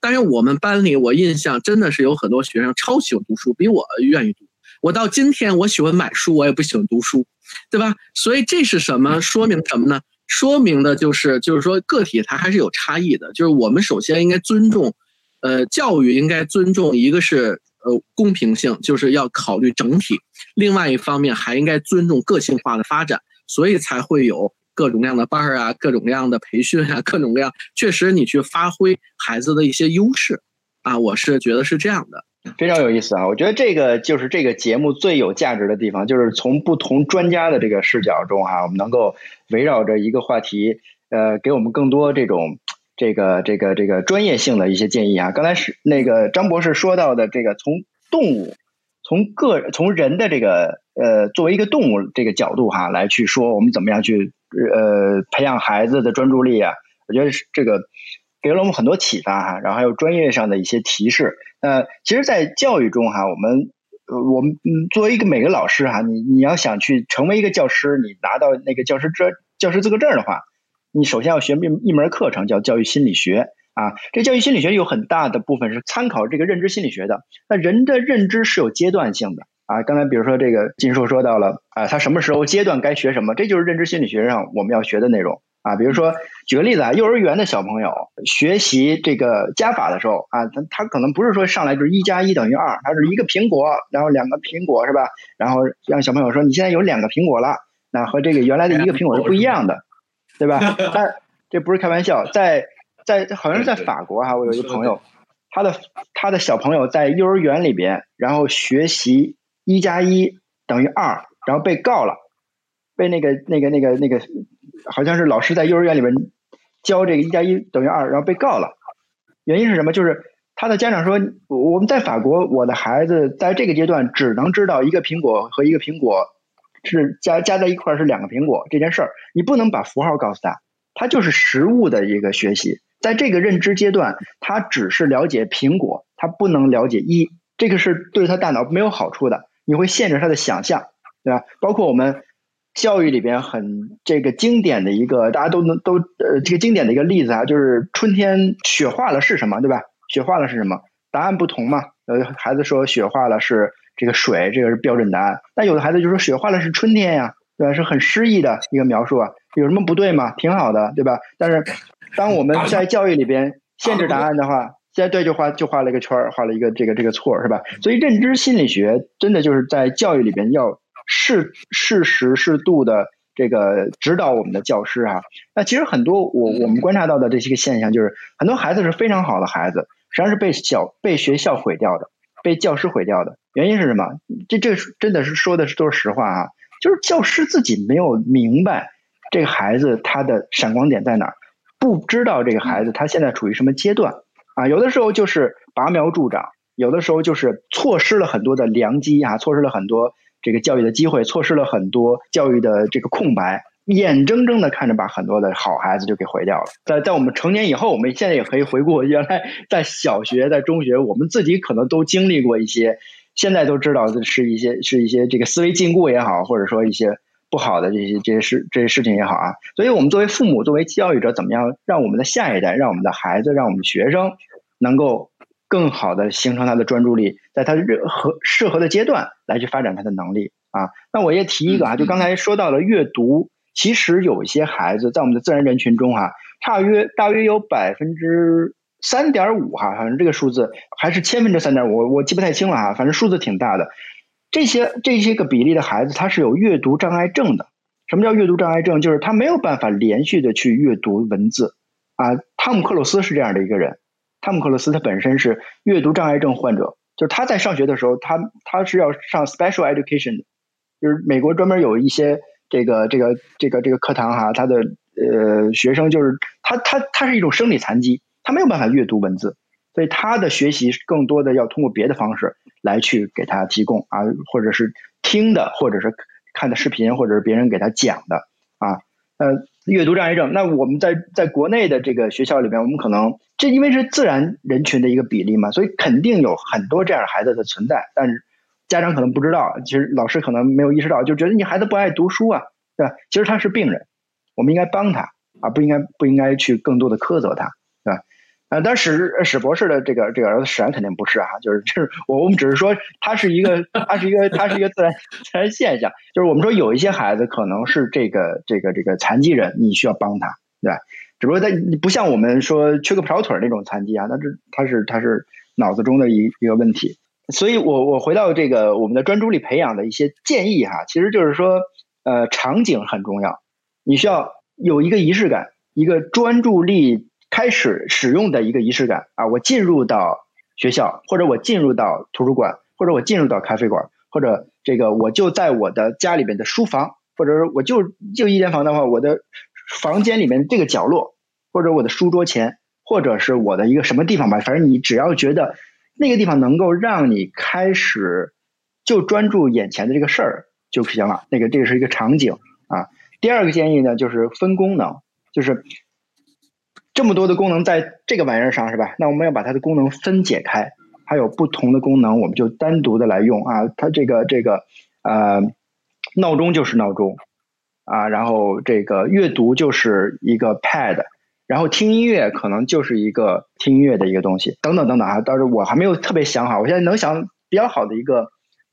但是我们班里，我印象真的是有很多学生超喜欢读书，比我愿意读。我到今天，我喜欢买书，我也不喜欢读书，对吧？所以这是什么？说明什么呢？说明的就是，就是说个体它还是有差异的。就是我们首先应该尊重，呃，教育应该尊重一个是呃公平性，就是要考虑整体；另外一方面还应该尊重个性化的发展，所以才会有。各种各样的班儿啊，各种各样的培训啊，各种各样，确实你去发挥孩子的一些优势，啊，我是觉得是这样的，非常有意思啊！我觉得这个就是这个节目最有价值的地方，就是从不同专家的这个视角中哈，我们能够围绕着一个话题，呃，给我们更多这种这个这个这个专业性的一些建议啊。刚才是那个张博士说到的这个从动物。从个从人的这个呃作为一个动物这个角度哈来去说，我们怎么样去呃培养孩子的专注力啊？我觉得是这个给了我们很多启发哈，然后还有专业上的一些提示。那其实，在教育中哈，我们我们作为一个每个老师哈，你你要想去成为一个教师，你拿到那个教师证教师资格证的话，你首先要学一一门课程叫教育心理学。啊，这教育心理学有很大的部分是参考这个认知心理学的。那人的认知是有阶段性的啊。刚才比如说这个金硕说到了啊，他什么时候阶段该学什么，这就是认知心理学上我们要学的内容啊。比如说举个例子啊，幼儿园的小朋友学习这个加法的时候啊，他他可能不是说上来就是一加一等于二，他是一个苹果，然后两个苹果是吧？然后让小朋友说你现在有两个苹果了，那和这个原来的一个苹果是不一样的，对吧？但 这不是开玩笑，在在好像是在法国哈，我有一个朋友，他的他的小朋友在幼儿园里边，然后学习一加一等于二，然后被告了，被那个那个那个那个，好像是老师在幼儿园里边教这个一加一等于二，然后被告了。原因是什么？就是他的家长说，我们在法国，我的孩子在这个阶段只能知道一个苹果和一个苹果是加加在一块是两个苹果这件事儿，你不能把符号告诉他，他就是实物的一个学习。在这个认知阶段，他只是了解苹果，他不能了解一，这个是对他大脑没有好处的，你会限制他的想象，对吧？包括我们教育里边很这个经典的一个，大家都能都呃这个经典的一个例子啊，就是春天雪化了是什么，对吧？雪化了是什么？答案不同嘛。呃，孩子说雪化了是这个水，这个是标准答案。但有的孩子就说雪化了是春天呀，对吧？是很诗意的一个描述啊，有什么不对吗？挺好的，对吧？但是。当我们在教育里边限制答案的话，在对就画就画了一个圈儿，画了一个这个这个错是吧？所以认知心理学真的就是在教育里边要适适时适度的这个指导我们的教师哈。那其实很多我我们观察到的这些个现象，就是很多孩子是非常好的孩子，实际上是被小被学校毁掉的，被教师毁掉的。原因是什么？这这真的是说的是都是实话啊，就是教师自己没有明白这个孩子他的闪光点在哪儿。不知道这个孩子他现在处于什么阶段啊？有的时候就是拔苗助长，有的时候就是错失了很多的良机啊，错失了很多这个教育的机会，错失了很多教育的这个空白，眼睁睁的看着把很多的好孩子就给毁掉了。在在我们成年以后，我们现在也可以回顾原来在小学、在中学，我们自己可能都经历过一些，现在都知道的是一些是一些这个思维禁锢也好，或者说一些。不好的这些这些事这些事情也好啊，所以我们作为父母，作为教育者，怎么样让我们的下一代，让我们的孩子，让我们的学生，能够更好的形成他的专注力，在他任何适合的阶段来去发展他的能力啊。那我也提一个啊，就刚才说到了阅读，其实有一些孩子在我们的自然人群中哈，差约大约有百分之三点五哈，反正这个数字还是千分之三点五，我记不太清了哈，反正数字挺大的。这些这些个比例的孩子，他是有阅读障碍症的。什么叫阅读障碍症？就是他没有办法连续的去阅读文字啊。汤姆克鲁斯是这样的一个人。汤姆克鲁斯他本身是阅读障碍症患者，就是他在上学的时候，他他是要上 special education 的，就是美国专门有一些这个这个这个这个课堂哈，他的呃学生就是他他他是一种生理残疾，他没有办法阅读文字。所以他的学习更多的要通过别的方式来去给他提供啊，或者是听的，或者是看的视频，或者是别人给他讲的啊。呃，阅读障碍症，那我们在在国内的这个学校里边，我们可能这因为是自然人群的一个比例嘛，所以肯定有很多这样的孩子的存在。但是家长可能不知道，其实老师可能没有意识到，就觉得你孩子不爱读书啊，对吧？其实他是病人，我们应该帮他啊，不应该不应该去更多的苛责他，对吧？啊，但史史博士的这个这个儿子史然肯定不是啊，就是就是我我们只是说他是一个他是一个他是一个自然自然现象，就是我们说有一些孩子可能是这个这个这个残疾人，你需要帮他，对？只不过他不像我们说缺个跑腿那种残疾啊，那这他是他是脑子中的一一个问题，所以我我回到这个我们的专注力培养的一些建议哈，其实就是说呃场景很重要，你需要有一个仪式感，一个专注力开始使用的一个仪式感啊，我进入到学校，或者我进入到图书馆，或者我进入到咖啡馆，或者这个我就在我的家里边的书房，或者是我就就一间房的话，我的房间里面这个角落。或者我的书桌前，或者是我的一个什么地方吧，反正你只要觉得那个地方能够让你开始就专注眼前的这个事儿就行了。那个这个是一个场景啊。第二个建议呢，就是分功能，就是这么多的功能在这个玩意儿上是吧？那我们要把它的功能分解开，还有不同的功能，我们就单独的来用啊。它这个这个呃，闹钟就是闹钟啊，然后这个阅读就是一个 pad。然后听音乐可能就是一个听音乐的一个东西，等等等等啊，倒是我还没有特别想好。我现在能想比较好的一个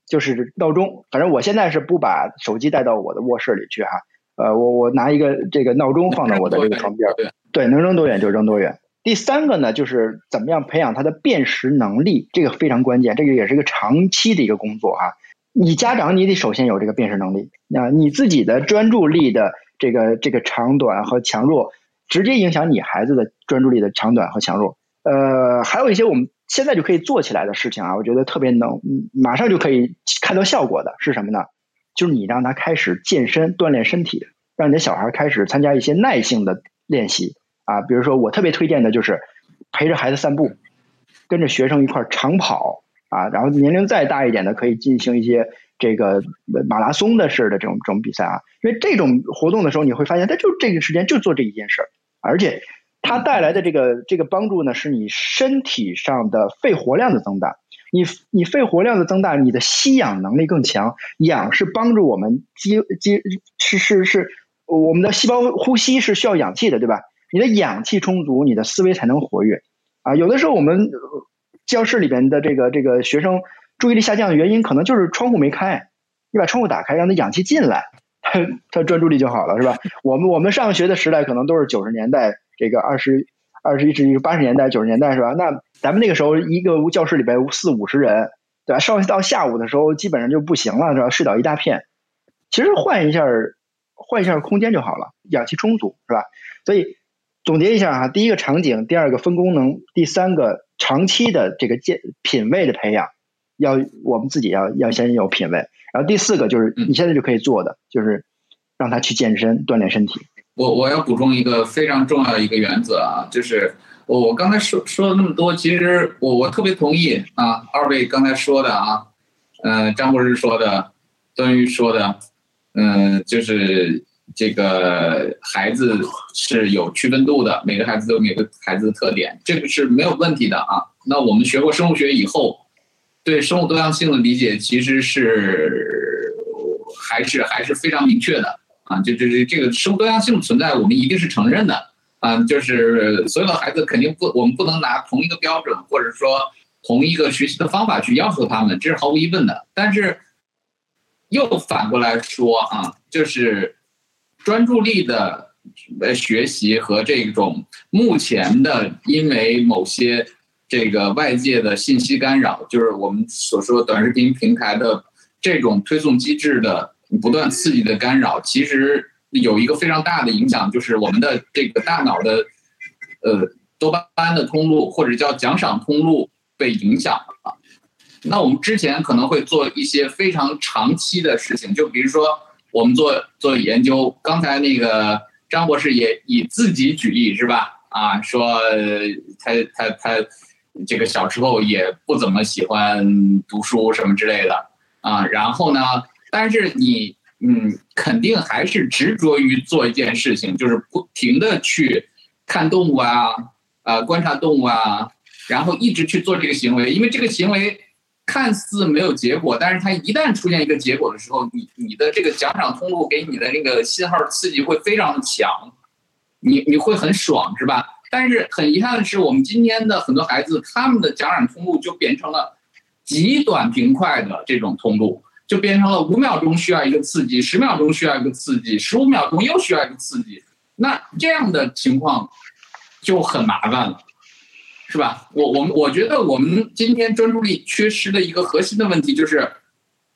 就是闹钟，反正我现在是不把手机带到我的卧室里去哈。呃，我我拿一个这个闹钟放到我的这个床边儿，对，能扔多远就扔多远。第三个呢，就是怎么样培养他的辨识能力，这个非常关键，这个也是一个长期的一个工作哈。你家长你得首先有这个辨识能力，那你自己的专注力的这个这个长短和强弱。直接影响你孩子的专注力的长短和强弱。呃，还有一些我们现在就可以做起来的事情啊，我觉得特别能，马上就可以看到效果的是什么呢？就是你让他开始健身锻炼身体，让你的小孩开始参加一些耐性的练习啊。比如说，我特别推荐的就是陪着孩子散步，跟着学生一块长跑啊。然后年龄再大一点的，可以进行一些这个马拉松的式的这种这种比赛啊。因为这种活动的时候，你会发现，他就这个时间就做这一件事儿。而且它带来的这个这个帮助呢，是你身体上的肺活量的增大。你你肺活量的增大，你的吸氧能力更强。氧是帮助我们肌肌是是是，我们的细胞呼吸是需要氧气的，对吧？你的氧气充足，你的思维才能活跃。啊，有的时候我们教室里边的这个这个学生注意力下降的原因，可能就是窗户没开。你把窗户打开，让他氧气进来。他他专注力就好了，是吧？我们我们上学的时代可能都是九十年代，这个二十二十一世纪八十年代九十年代是吧？那咱们那个时候一个教室里边四五十人，对吧？上到下午的时候基本上就不行了，是吧？睡倒一大片。其实换一下换一下空间就好了，氧气充足，是吧？所以总结一下哈，第一个场景，第二个分功能，第三个长期的这个健品味的培养，要我们自己要要先有品味。然后第四个就是你现在就可以做的，就是让他去健身锻炼身体。我我要补充一个非常重要的一个原则啊，就是我我刚才说说了那么多，其实我我特别同意啊，二位刚才说的啊，嗯，张博士说的，段誉说的，嗯，就是这个孩子是有区分度的，每个孩子都有每个孩子的特点，这个是没有问题的啊。那我们学过生物学以后。对生物多样性的理解其实是还是还是非常明确的啊，就就是这个生物多样性存在，我们一定是承认的啊，就是所有的孩子肯定不，我们不能拿同一个标准或者说同一个学习的方法去要求他们，这是毫无疑问的。但是又反过来说啊，就是专注力的呃学习和这种目前的因为某些。这个外界的信息干扰，就是我们所说短视频平台的这种推送机制的不断刺激的干扰，其实有一个非常大的影响，就是我们的这个大脑的呃多巴胺的通路或者叫奖赏通路被影响了。那我们之前可能会做一些非常长期的事情，就比如说我们做做研究，刚才那个张博士也以自己举例是吧？啊，说他他他。这个小时候也不怎么喜欢读书什么之类的啊，然后呢，但是你嗯，肯定还是执着于做一件事情，就是不停的去看动物啊，呃，观察动物啊，然后一直去做这个行为，因为这个行为看似没有结果，但是它一旦出现一个结果的时候，你你的这个奖赏通路给你的那个信号刺激会非常的强，你你会很爽是吧？但是很遗憾的是，我们今天的很多孩子，他们的奖赏通路就变成了极短平快的这种通路，就变成了五秒钟需要一个刺激，十秒钟需要一个刺激，十五秒钟又需要一个刺激。那这样的情况就很麻烦了，是吧？我我们我觉得我们今天专注力缺失的一个核心的问题就是，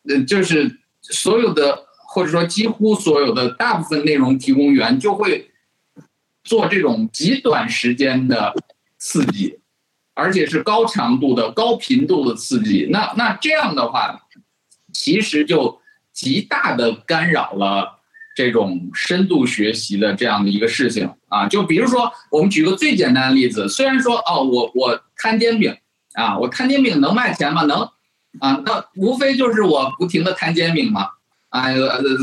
呃，就是所有的或者说几乎所有的大部分内容提供源就会做这种极短时间的刺激，而且是高强度的、高频度的刺激。那那这样的话，其实就极大的干扰了。这种深度学习的这样的一个事情啊，就比如说，我们举个最简单的例子，虽然说哦，我我摊煎饼啊，我摊煎饼能卖钱吗？能啊，那无非就是我不停的摊煎饼嘛，啊，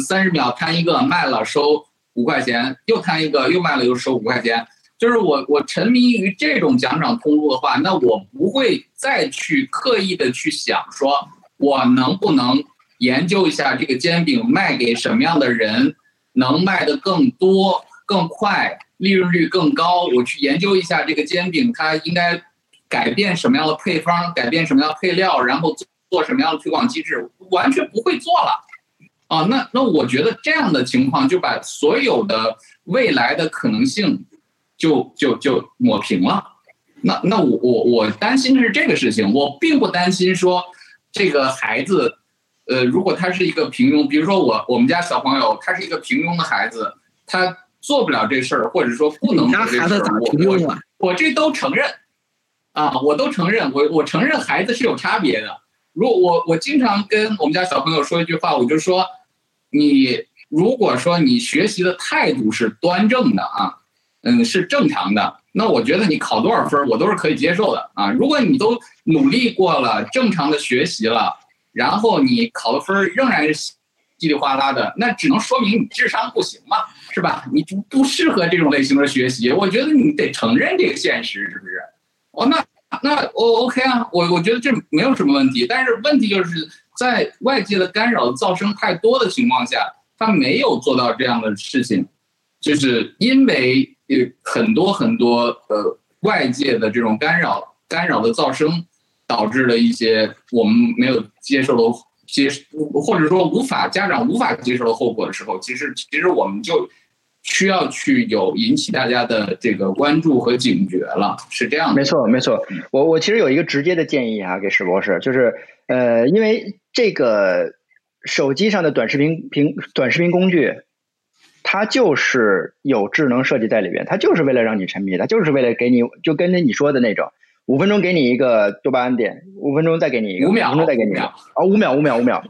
三十秒摊一个，卖了收五块钱，又摊一个，又卖了又收五块钱，就是我我沉迷于这种奖赏通路的话，那我不会再去刻意的去想说，我能不能研究一下这个煎饼卖给什么样的人。能卖的更多、更快，利润率更高。我去研究一下这个煎饼，它应该改变什么样的配方，改变什么样的配料，然后做什么样的推广机制，完全不会做了。啊，那那我觉得这样的情况就把所有的未来的可能性就就就抹平了。那那我我我担心的是这个事情，我并不担心说这个孩子。呃，如果他是一个平庸，比如说我我们家小朋友，他是一个平庸的孩子，他做不了这事儿，或者说不能做这事儿，我我我这都承认，啊，我都承认，我我承认孩子是有差别的。如果我我经常跟我们家小朋友说一句话，我就说，你如果说你学习的态度是端正的啊，嗯，是正常的，那我觉得你考多少分我都是可以接受的啊。如果你都努力过了，正常的学习了。然后你考的分仍然是稀里哗啦的，那只能说明你智商不行嘛，是吧？你不不适合这种类型的学习，我觉得你得承认这个现实，是不是？哦，那那我 OK 啊，我我觉得这没有什么问题。但是问题就是在外界的干扰噪声太多的情况下，他没有做到这样的事情，就是因为呃很多很多呃外界的这种干扰干扰的噪声。导致了一些我们没有接受的接，或者说无法家长无法接受的后果的时候，其实其实我们就需要去有引起大家的这个关注和警觉了，是这样的。没错，没错。我我其实有一个直接的建议啊，给史博士，就是呃，因为这个手机上的短视频平短视频工具，它就是有智能设计在里边，它就是为了让你沉迷，它就是为了给你就跟着你说的那种。五分钟给你一个多巴胺点，五分钟再给你一个，五秒，五分钟再给你一个，啊，五秒，五秒，五秒，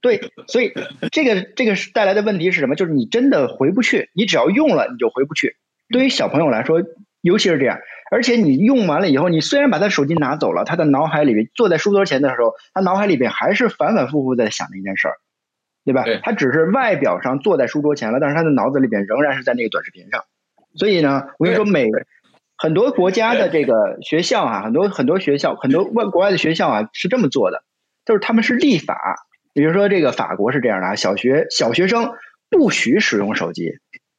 对，所以这个这个是带来的问题是什么？就是你真的回不去，你只要用了你就回不去。对于小朋友来说，尤其是这样，而且你用完了以后，你虽然把他手机拿走了，他的脑海里边坐在书桌前的时候，他脑海里边还是反反复复在想那件事儿，对吧？他只是外表上坐在书桌前了，但是他的脑子里边仍然是在那个短视频上。所以呢，我跟你说每。很多国家的这个学校啊，很多很多学校，很多外国外的学校啊是这么做的，就是他们是立法，比如说这个法国是这样的啊，小学小学生不许使用手机，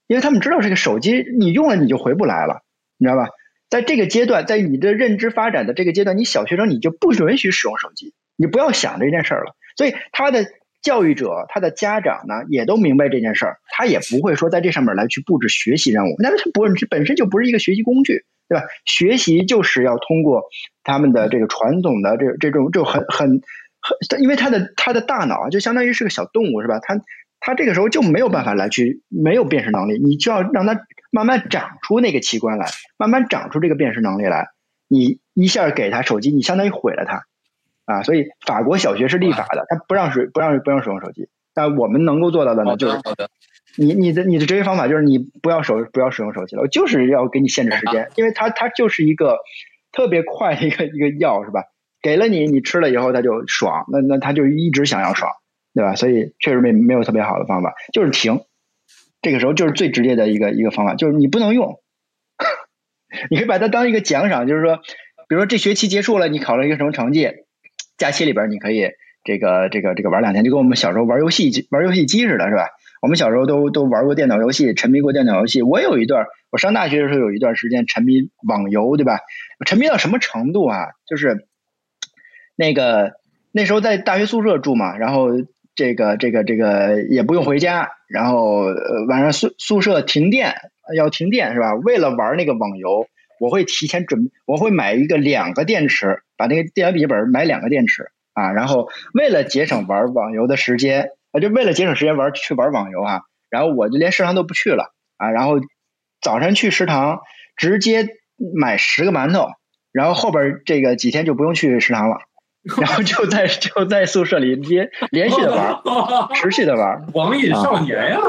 因为他们知道这个手机你用了你就回不来了，你知道吧？在这个阶段，在你的认知发展的这个阶段，你小学生你就不允许使用手机，你不要想这件事儿了。所以他的教育者、他的家长呢，也都明白这件事儿，他也不会说在这上面来去布置学习任务，那他不是本身就不是一个学习工具。对吧？学习就是要通过他们的这个传统的这这种就很很很，因为他的他的大脑就相当于是个小动物，是吧？他他这个时候就没有办法来去没有辨识能力，你就要让他慢慢长出那个器官来，慢慢长出这个辨识能力来。你一下给他手机，你相当于毁了他啊！所以法国小学是立法的，他不让使不让不让使用手机。但我们能够做到的呢，就是。你你的你的哲学方法就是你不要手不要使用手机了，我就是要给你限制时间，因为它它就是一个特别快的一个一个药是吧？给了你，你吃了以后他就爽，那那他就一直想要爽，对吧？所以确实没没有特别好的方法，就是停，这个时候就是最直接的一个一个方法，就是你不能用，你可以把它当一个奖赏，就是说，比如说这学期结束了，你考了一个什么成绩，假期里边你可以这个这个这个玩两天，就跟我们小时候玩游戏玩游戏机似的，是吧？我们小时候都都玩过电脑游戏，沉迷过电脑游戏。我有一段，我上大学的时候有一段时间沉迷网游，对吧？沉迷到什么程度啊？就是那个那时候在大学宿舍住嘛，然后这个这个这个也不用回家，然后晚上宿宿舍停电要停电是吧？为了玩那个网游，我会提前准，我会买一个两个电池，把那个电脑笔记本买两个电池啊，然后为了节省玩网游的时间啊。就为了节省时间玩去玩网游啊，然后我就连食堂都不去了啊，然后早晨去食堂直接买十个馒头，然后后边这个几天就不用去食堂了，然后就在 就在宿舍里连连续的玩，持续的玩。网瘾少年呀！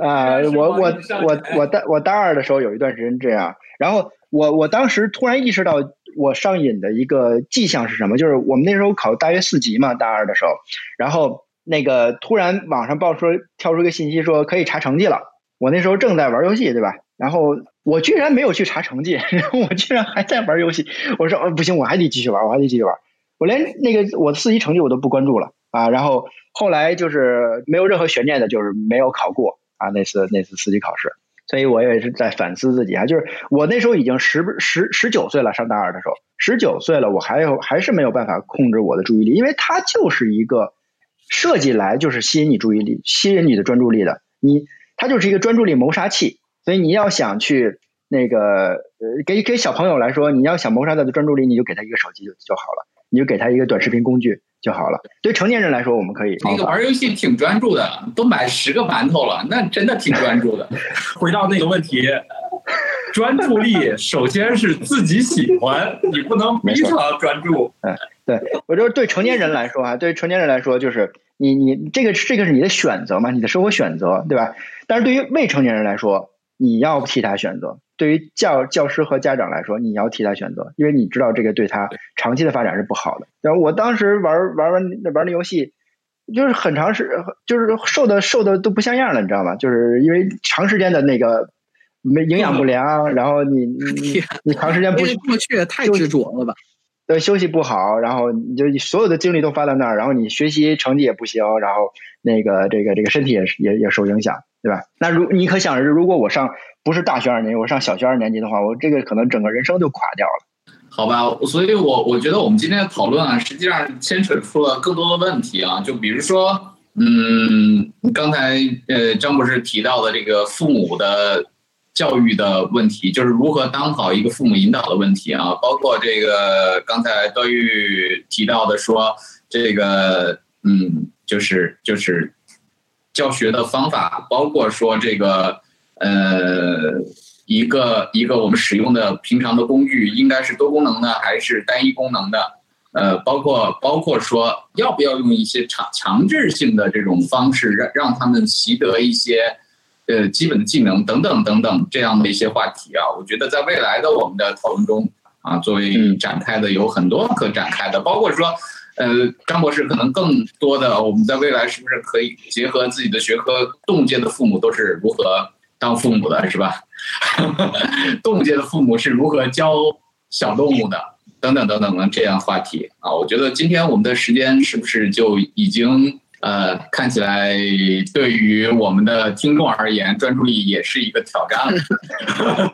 啊，我我我我大我大二的时候有一段时间这样，然后我我当时突然意识到我上瘾的一个迹象是什么？就是我们那时候考大约四级嘛，大二的时候，然后。那个突然网上爆出跳出一个信息说可以查成绩了，我那时候正在玩游戏，对吧？然后我居然没有去查成绩，然后我居然还在玩游戏。我说呃不行，我还得继续玩，我还得继续玩。我连那个我的四级成绩我都不关注了啊。然后后来就是没有任何悬念的，就是没有考过啊那次那次四级考试。所以我也是在反思自己啊，就是我那时候已经十十十九岁了，上大二的时候十九岁了，我还有还是没有办法控制我的注意力，因为它就是一个。设计来就是吸引你注意力、吸引你的专注力的，你它就是一个专注力谋杀器，所以你要想去那个呃给给小朋友来说，你要想谋杀他的专注力，你就给他一个手机就就好了，你就给他一个短视频工具就好了。对成年人来说，我们可以那个玩游戏挺专注的，都买十个馒头了，那真的挺专注的。回到那个问题，专注力首先是自己喜欢，你不能逼他专注。嗯。对，我觉得对成年人来说啊，对成年人来说，就是你你这个这个是你的选择嘛，你的生活选择，对吧？但是对于未成年人来说，你要替他选择；对于教教师和家长来说，你要替他选择，因为你知道这个对他长期的发展是不好的。然后我当时玩玩玩玩那游戏，就是很长时，就是瘦的瘦的都不像样了，你知道吗？就是因为长时间的那个没营养不良，然后你你 你长时间不过去太执着了吧？对，休息不好，然后你就所有的精力都发到那儿，然后你学习成绩也不行，然后那个这个这个身体也也也受影响，对吧？那如你可想而知，如果我上不是大学二年级，我上小学二年级的话，我这个可能整个人生就垮掉了。好吧，所以我我觉得我们今天的讨论啊，实际上牵扯出了更多的问题啊，就比如说，嗯，刚才呃张博士提到的这个父母的。教育的问题就是如何当好一个父母引导的问题啊，包括这个刚才段玉提到的说这个嗯，就是就是教学的方法，包括说这个呃一个一个我们使用的平常的工具应该是多功能的还是单一功能的，呃，包括包括说要不要用一些强强制性的这种方式让让他们习得一些。呃，基本的技能等等等等这样的一些话题啊，我觉得在未来的我们的讨论中啊，作为展开的有很多可展开的，包括说，呃，张博士可能更多的我们在未来是不是可以结合自己的学科，动物界的父母都是如何当父母的，是吧？动物界的父母是如何教小动物的，等等等等的这样话题啊，我觉得今天我们的时间是不是就已经？呃，看起来对于我们的听众而言，专注力也是一个挑战。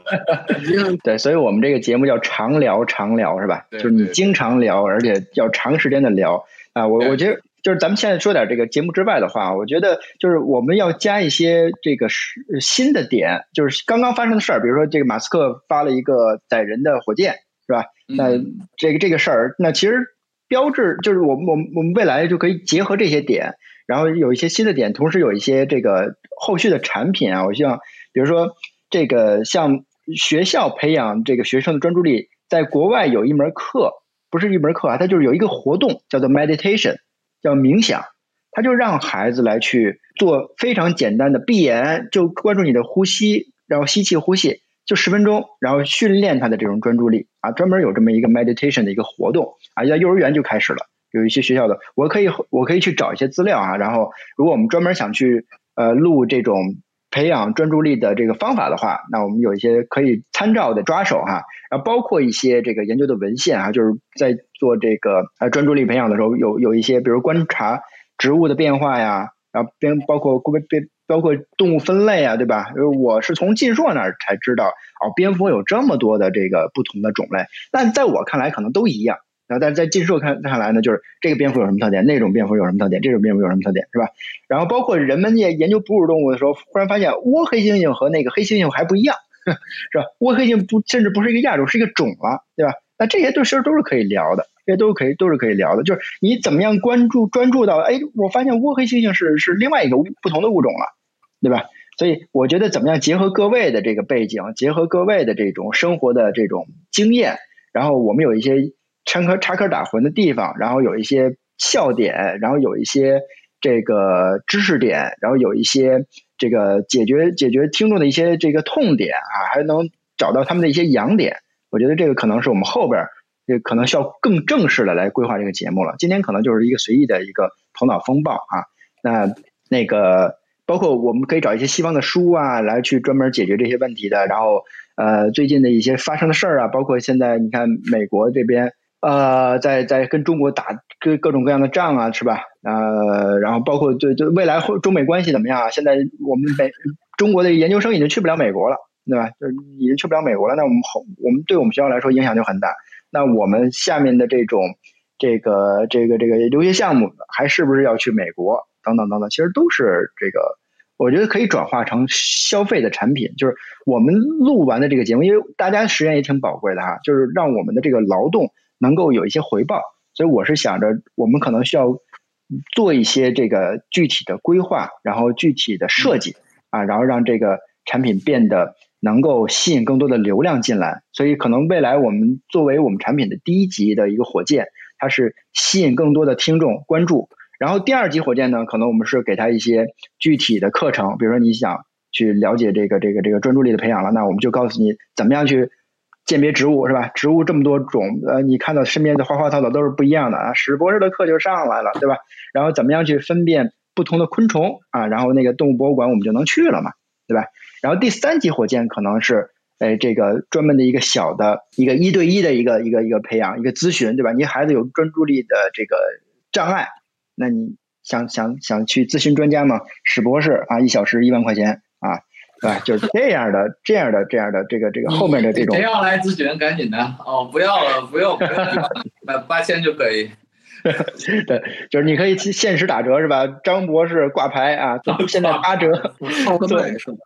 对，所以我们这个节目叫常聊常聊，是吧？就是你经常聊，而且要长时间的聊啊。我我觉得就是咱们现在说点这个节目之外的话，我觉得就是我们要加一些这个是新的点，就是刚刚发生的事儿，比如说这个马斯克发了一个载人的火箭，是吧？那这个这个事儿，那其实。标志就是我们我们我们未来就可以结合这些点，然后有一些新的点，同时有一些这个后续的产品啊。我希望，比如说这个像学校培养这个学生的专注力，在国外有一门课，不是一门课啊，它就是有一个活动叫做 meditation，叫冥想，它就让孩子来去做非常简单的闭眼，就关注你的呼吸，然后吸气呼气。就十分钟，然后训练他的这种专注力啊，专门有这么一个 meditation 的一个活动啊，在幼儿园就开始了，有一些学校的，我可以我可以去找一些资料啊，然后如果我们专门想去呃录这种培养专注力的这个方法的话，那我们有一些可以参照的抓手哈，然后包括一些这个研究的文献啊，就是在做这个呃专注力培养的时候，有有一些比如观察植物的变化呀，然后边包括观边包括动物分类啊，对吧？我是从晋硕那儿才知道，哦，蝙蝠有这么多的这个不同的种类。但在我看来，可能都一样。然后，但是在晋硕看看来呢，就是这个蝙蝠有什么特点，那种蝙蝠有什么特点，这种蝙蝠有什么特点，是吧？然后包括人们也研究哺乳动物的时候，忽然发现倭黑猩猩和那个黑猩猩还不一样，是吧？倭黑猩不甚至不是一个亚种，是一个种了，对吧？那这些都其实都是可以聊的，这些都是可以都是可以聊的。就是你怎么样关注专注到，哎，我发现倭黑猩猩是是另外一个不同的物种了，对吧？所以我觉得怎么样结合各位的这个背景，结合各位的这种生活的这种经验，然后我们有一些插科插科打诨的地方，然后有一些笑点，然后有一些这个知识点，然后有一些这个解决解决听众的一些这个痛点啊，还能找到他们的一些痒点。我觉得这个可能是我们后边儿这可能需要更正式的来规划这个节目了。今天可能就是一个随意的一个头脑风暴啊。那那个包括我们可以找一些西方的书啊，来去专门解决这些问题的。然后呃，最近的一些发生的事儿啊，包括现在你看美国这边呃，在在跟中国打各各种各样的仗啊，是吧？呃，然后包括对对未来会中美关系怎么样啊？现在我们美中国的研究生已经去不了美国了。对吧？就是已经去不了美国了，那我们后我们对我们学校来说影响就很大。那我们下面的这种这个这个这个留学项目还是不是要去美国？等等等等，其实都是这个，我觉得可以转化成消费的产品。就是我们录完的这个节目，因为大家时间也挺宝贵的哈，就是让我们的这个劳动能够有一些回报。所以我是想着，我们可能需要做一些这个具体的规划，然后具体的设计啊，然后让这个产品变得。能够吸引更多的流量进来，所以可能未来我们作为我们产品的第一级的一个火箭，它是吸引更多的听众关注。然后第二级火箭呢，可能我们是给他一些具体的课程，比如说你想去了解这个这个这个专注力的培养了，那我们就告诉你怎么样去鉴别植物，是吧？植物这么多种，呃，你看到身边的花花草草都是不一样的啊。史博士的课就上来了，对吧？然后怎么样去分辨不同的昆虫啊？然后那个动物博物馆我们就能去了嘛，对吧？然后第三级火箭可能是，哎，这个专门的一个小的一个一对一的一个一个一个培养，一个咨询，对吧？你孩子有专注力的这个障碍，那你想想想去咨询专家吗？史博士啊，一小时一万块钱啊，对吧？就是这样的，这样的，这样的，这个这个后面的这种。谁要来咨询？赶紧的哦，不要了，不用，那八千就可以。对，就是你可以限时打折是吧？张博士挂牌啊，现在八折，对，是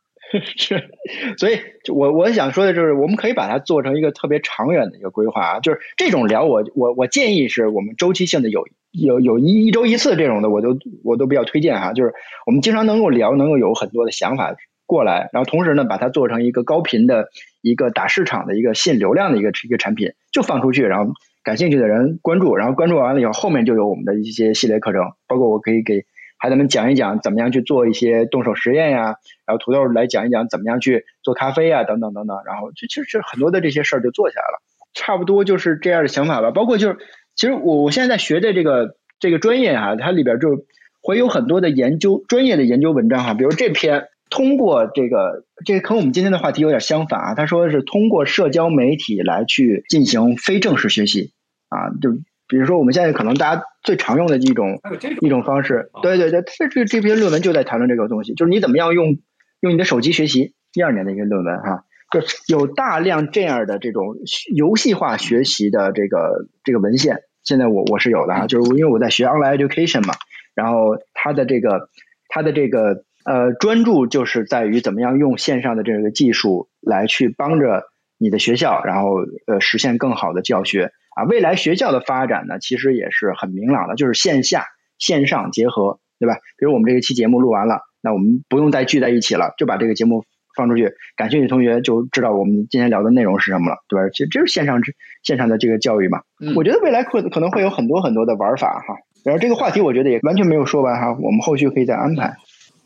是，所以我我想说的就是，我们可以把它做成一个特别长远的一个规划啊，就是这种聊，我我我建议是我们周期性的有有有一一周一次这种的，我都我都比较推荐哈，就是我们经常能够聊，能够有很多的想法过来，然后同时呢，把它做成一个高频的一个打市场的一个吸引流量的一个一个产品，就放出去，然后感兴趣的人关注，然后关注完了以后，后面就有我们的一些系列课程，包括我可以给。孩子们讲一讲怎么样去做一些动手实验呀，然后土豆来讲一讲怎么样去做咖啡呀，等等等等，然后就其实很多的这些事儿就做起来了，差不多就是这样的想法吧。包括就是，其实我我现在在学的这个这个专业啊，它里边就会有很多的研究专业的研究文章哈，比如这篇通过这个这个和我们今天的话题有点相反啊，他说是通过社交媒体来去进行非正式学习啊，就。比如说，我们现在可能大家最常用的一种一种方式，对对对，这这这篇论文就在谈论这个东西，就是你怎么样用用你的手机学习。一二年的一个论文哈，就有大量这样的这种游戏化学习的这个这个文献，现在我我是有的啊，就是因为我在学 online education 嘛，然后它的这个它的这个呃专注就是在于怎么样用线上的这个技术来去帮着你的学校，然后呃实现更好的教学。啊，未来学校的发展呢，其实也是很明朗的，就是线下线上结合，对吧？比如我们这一期节目录完了，那我们不用再聚在一起了，就把这个节目放出去，感兴趣同学就知道我们今天聊的内容是什么了，对吧？其实这是线上线上的这个教育嘛。我觉得未来可可能会有很多很多的玩法哈。然后这个话题我觉得也完全没有说完哈，我们后续可以再安排。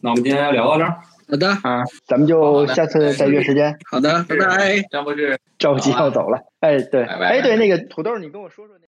那我们今天聊到这儿。好的啊，咱们就下次再约时间。好的，拜拜。张博士着急要走了，哎，对，哎，对，那个土豆，你跟我说说那。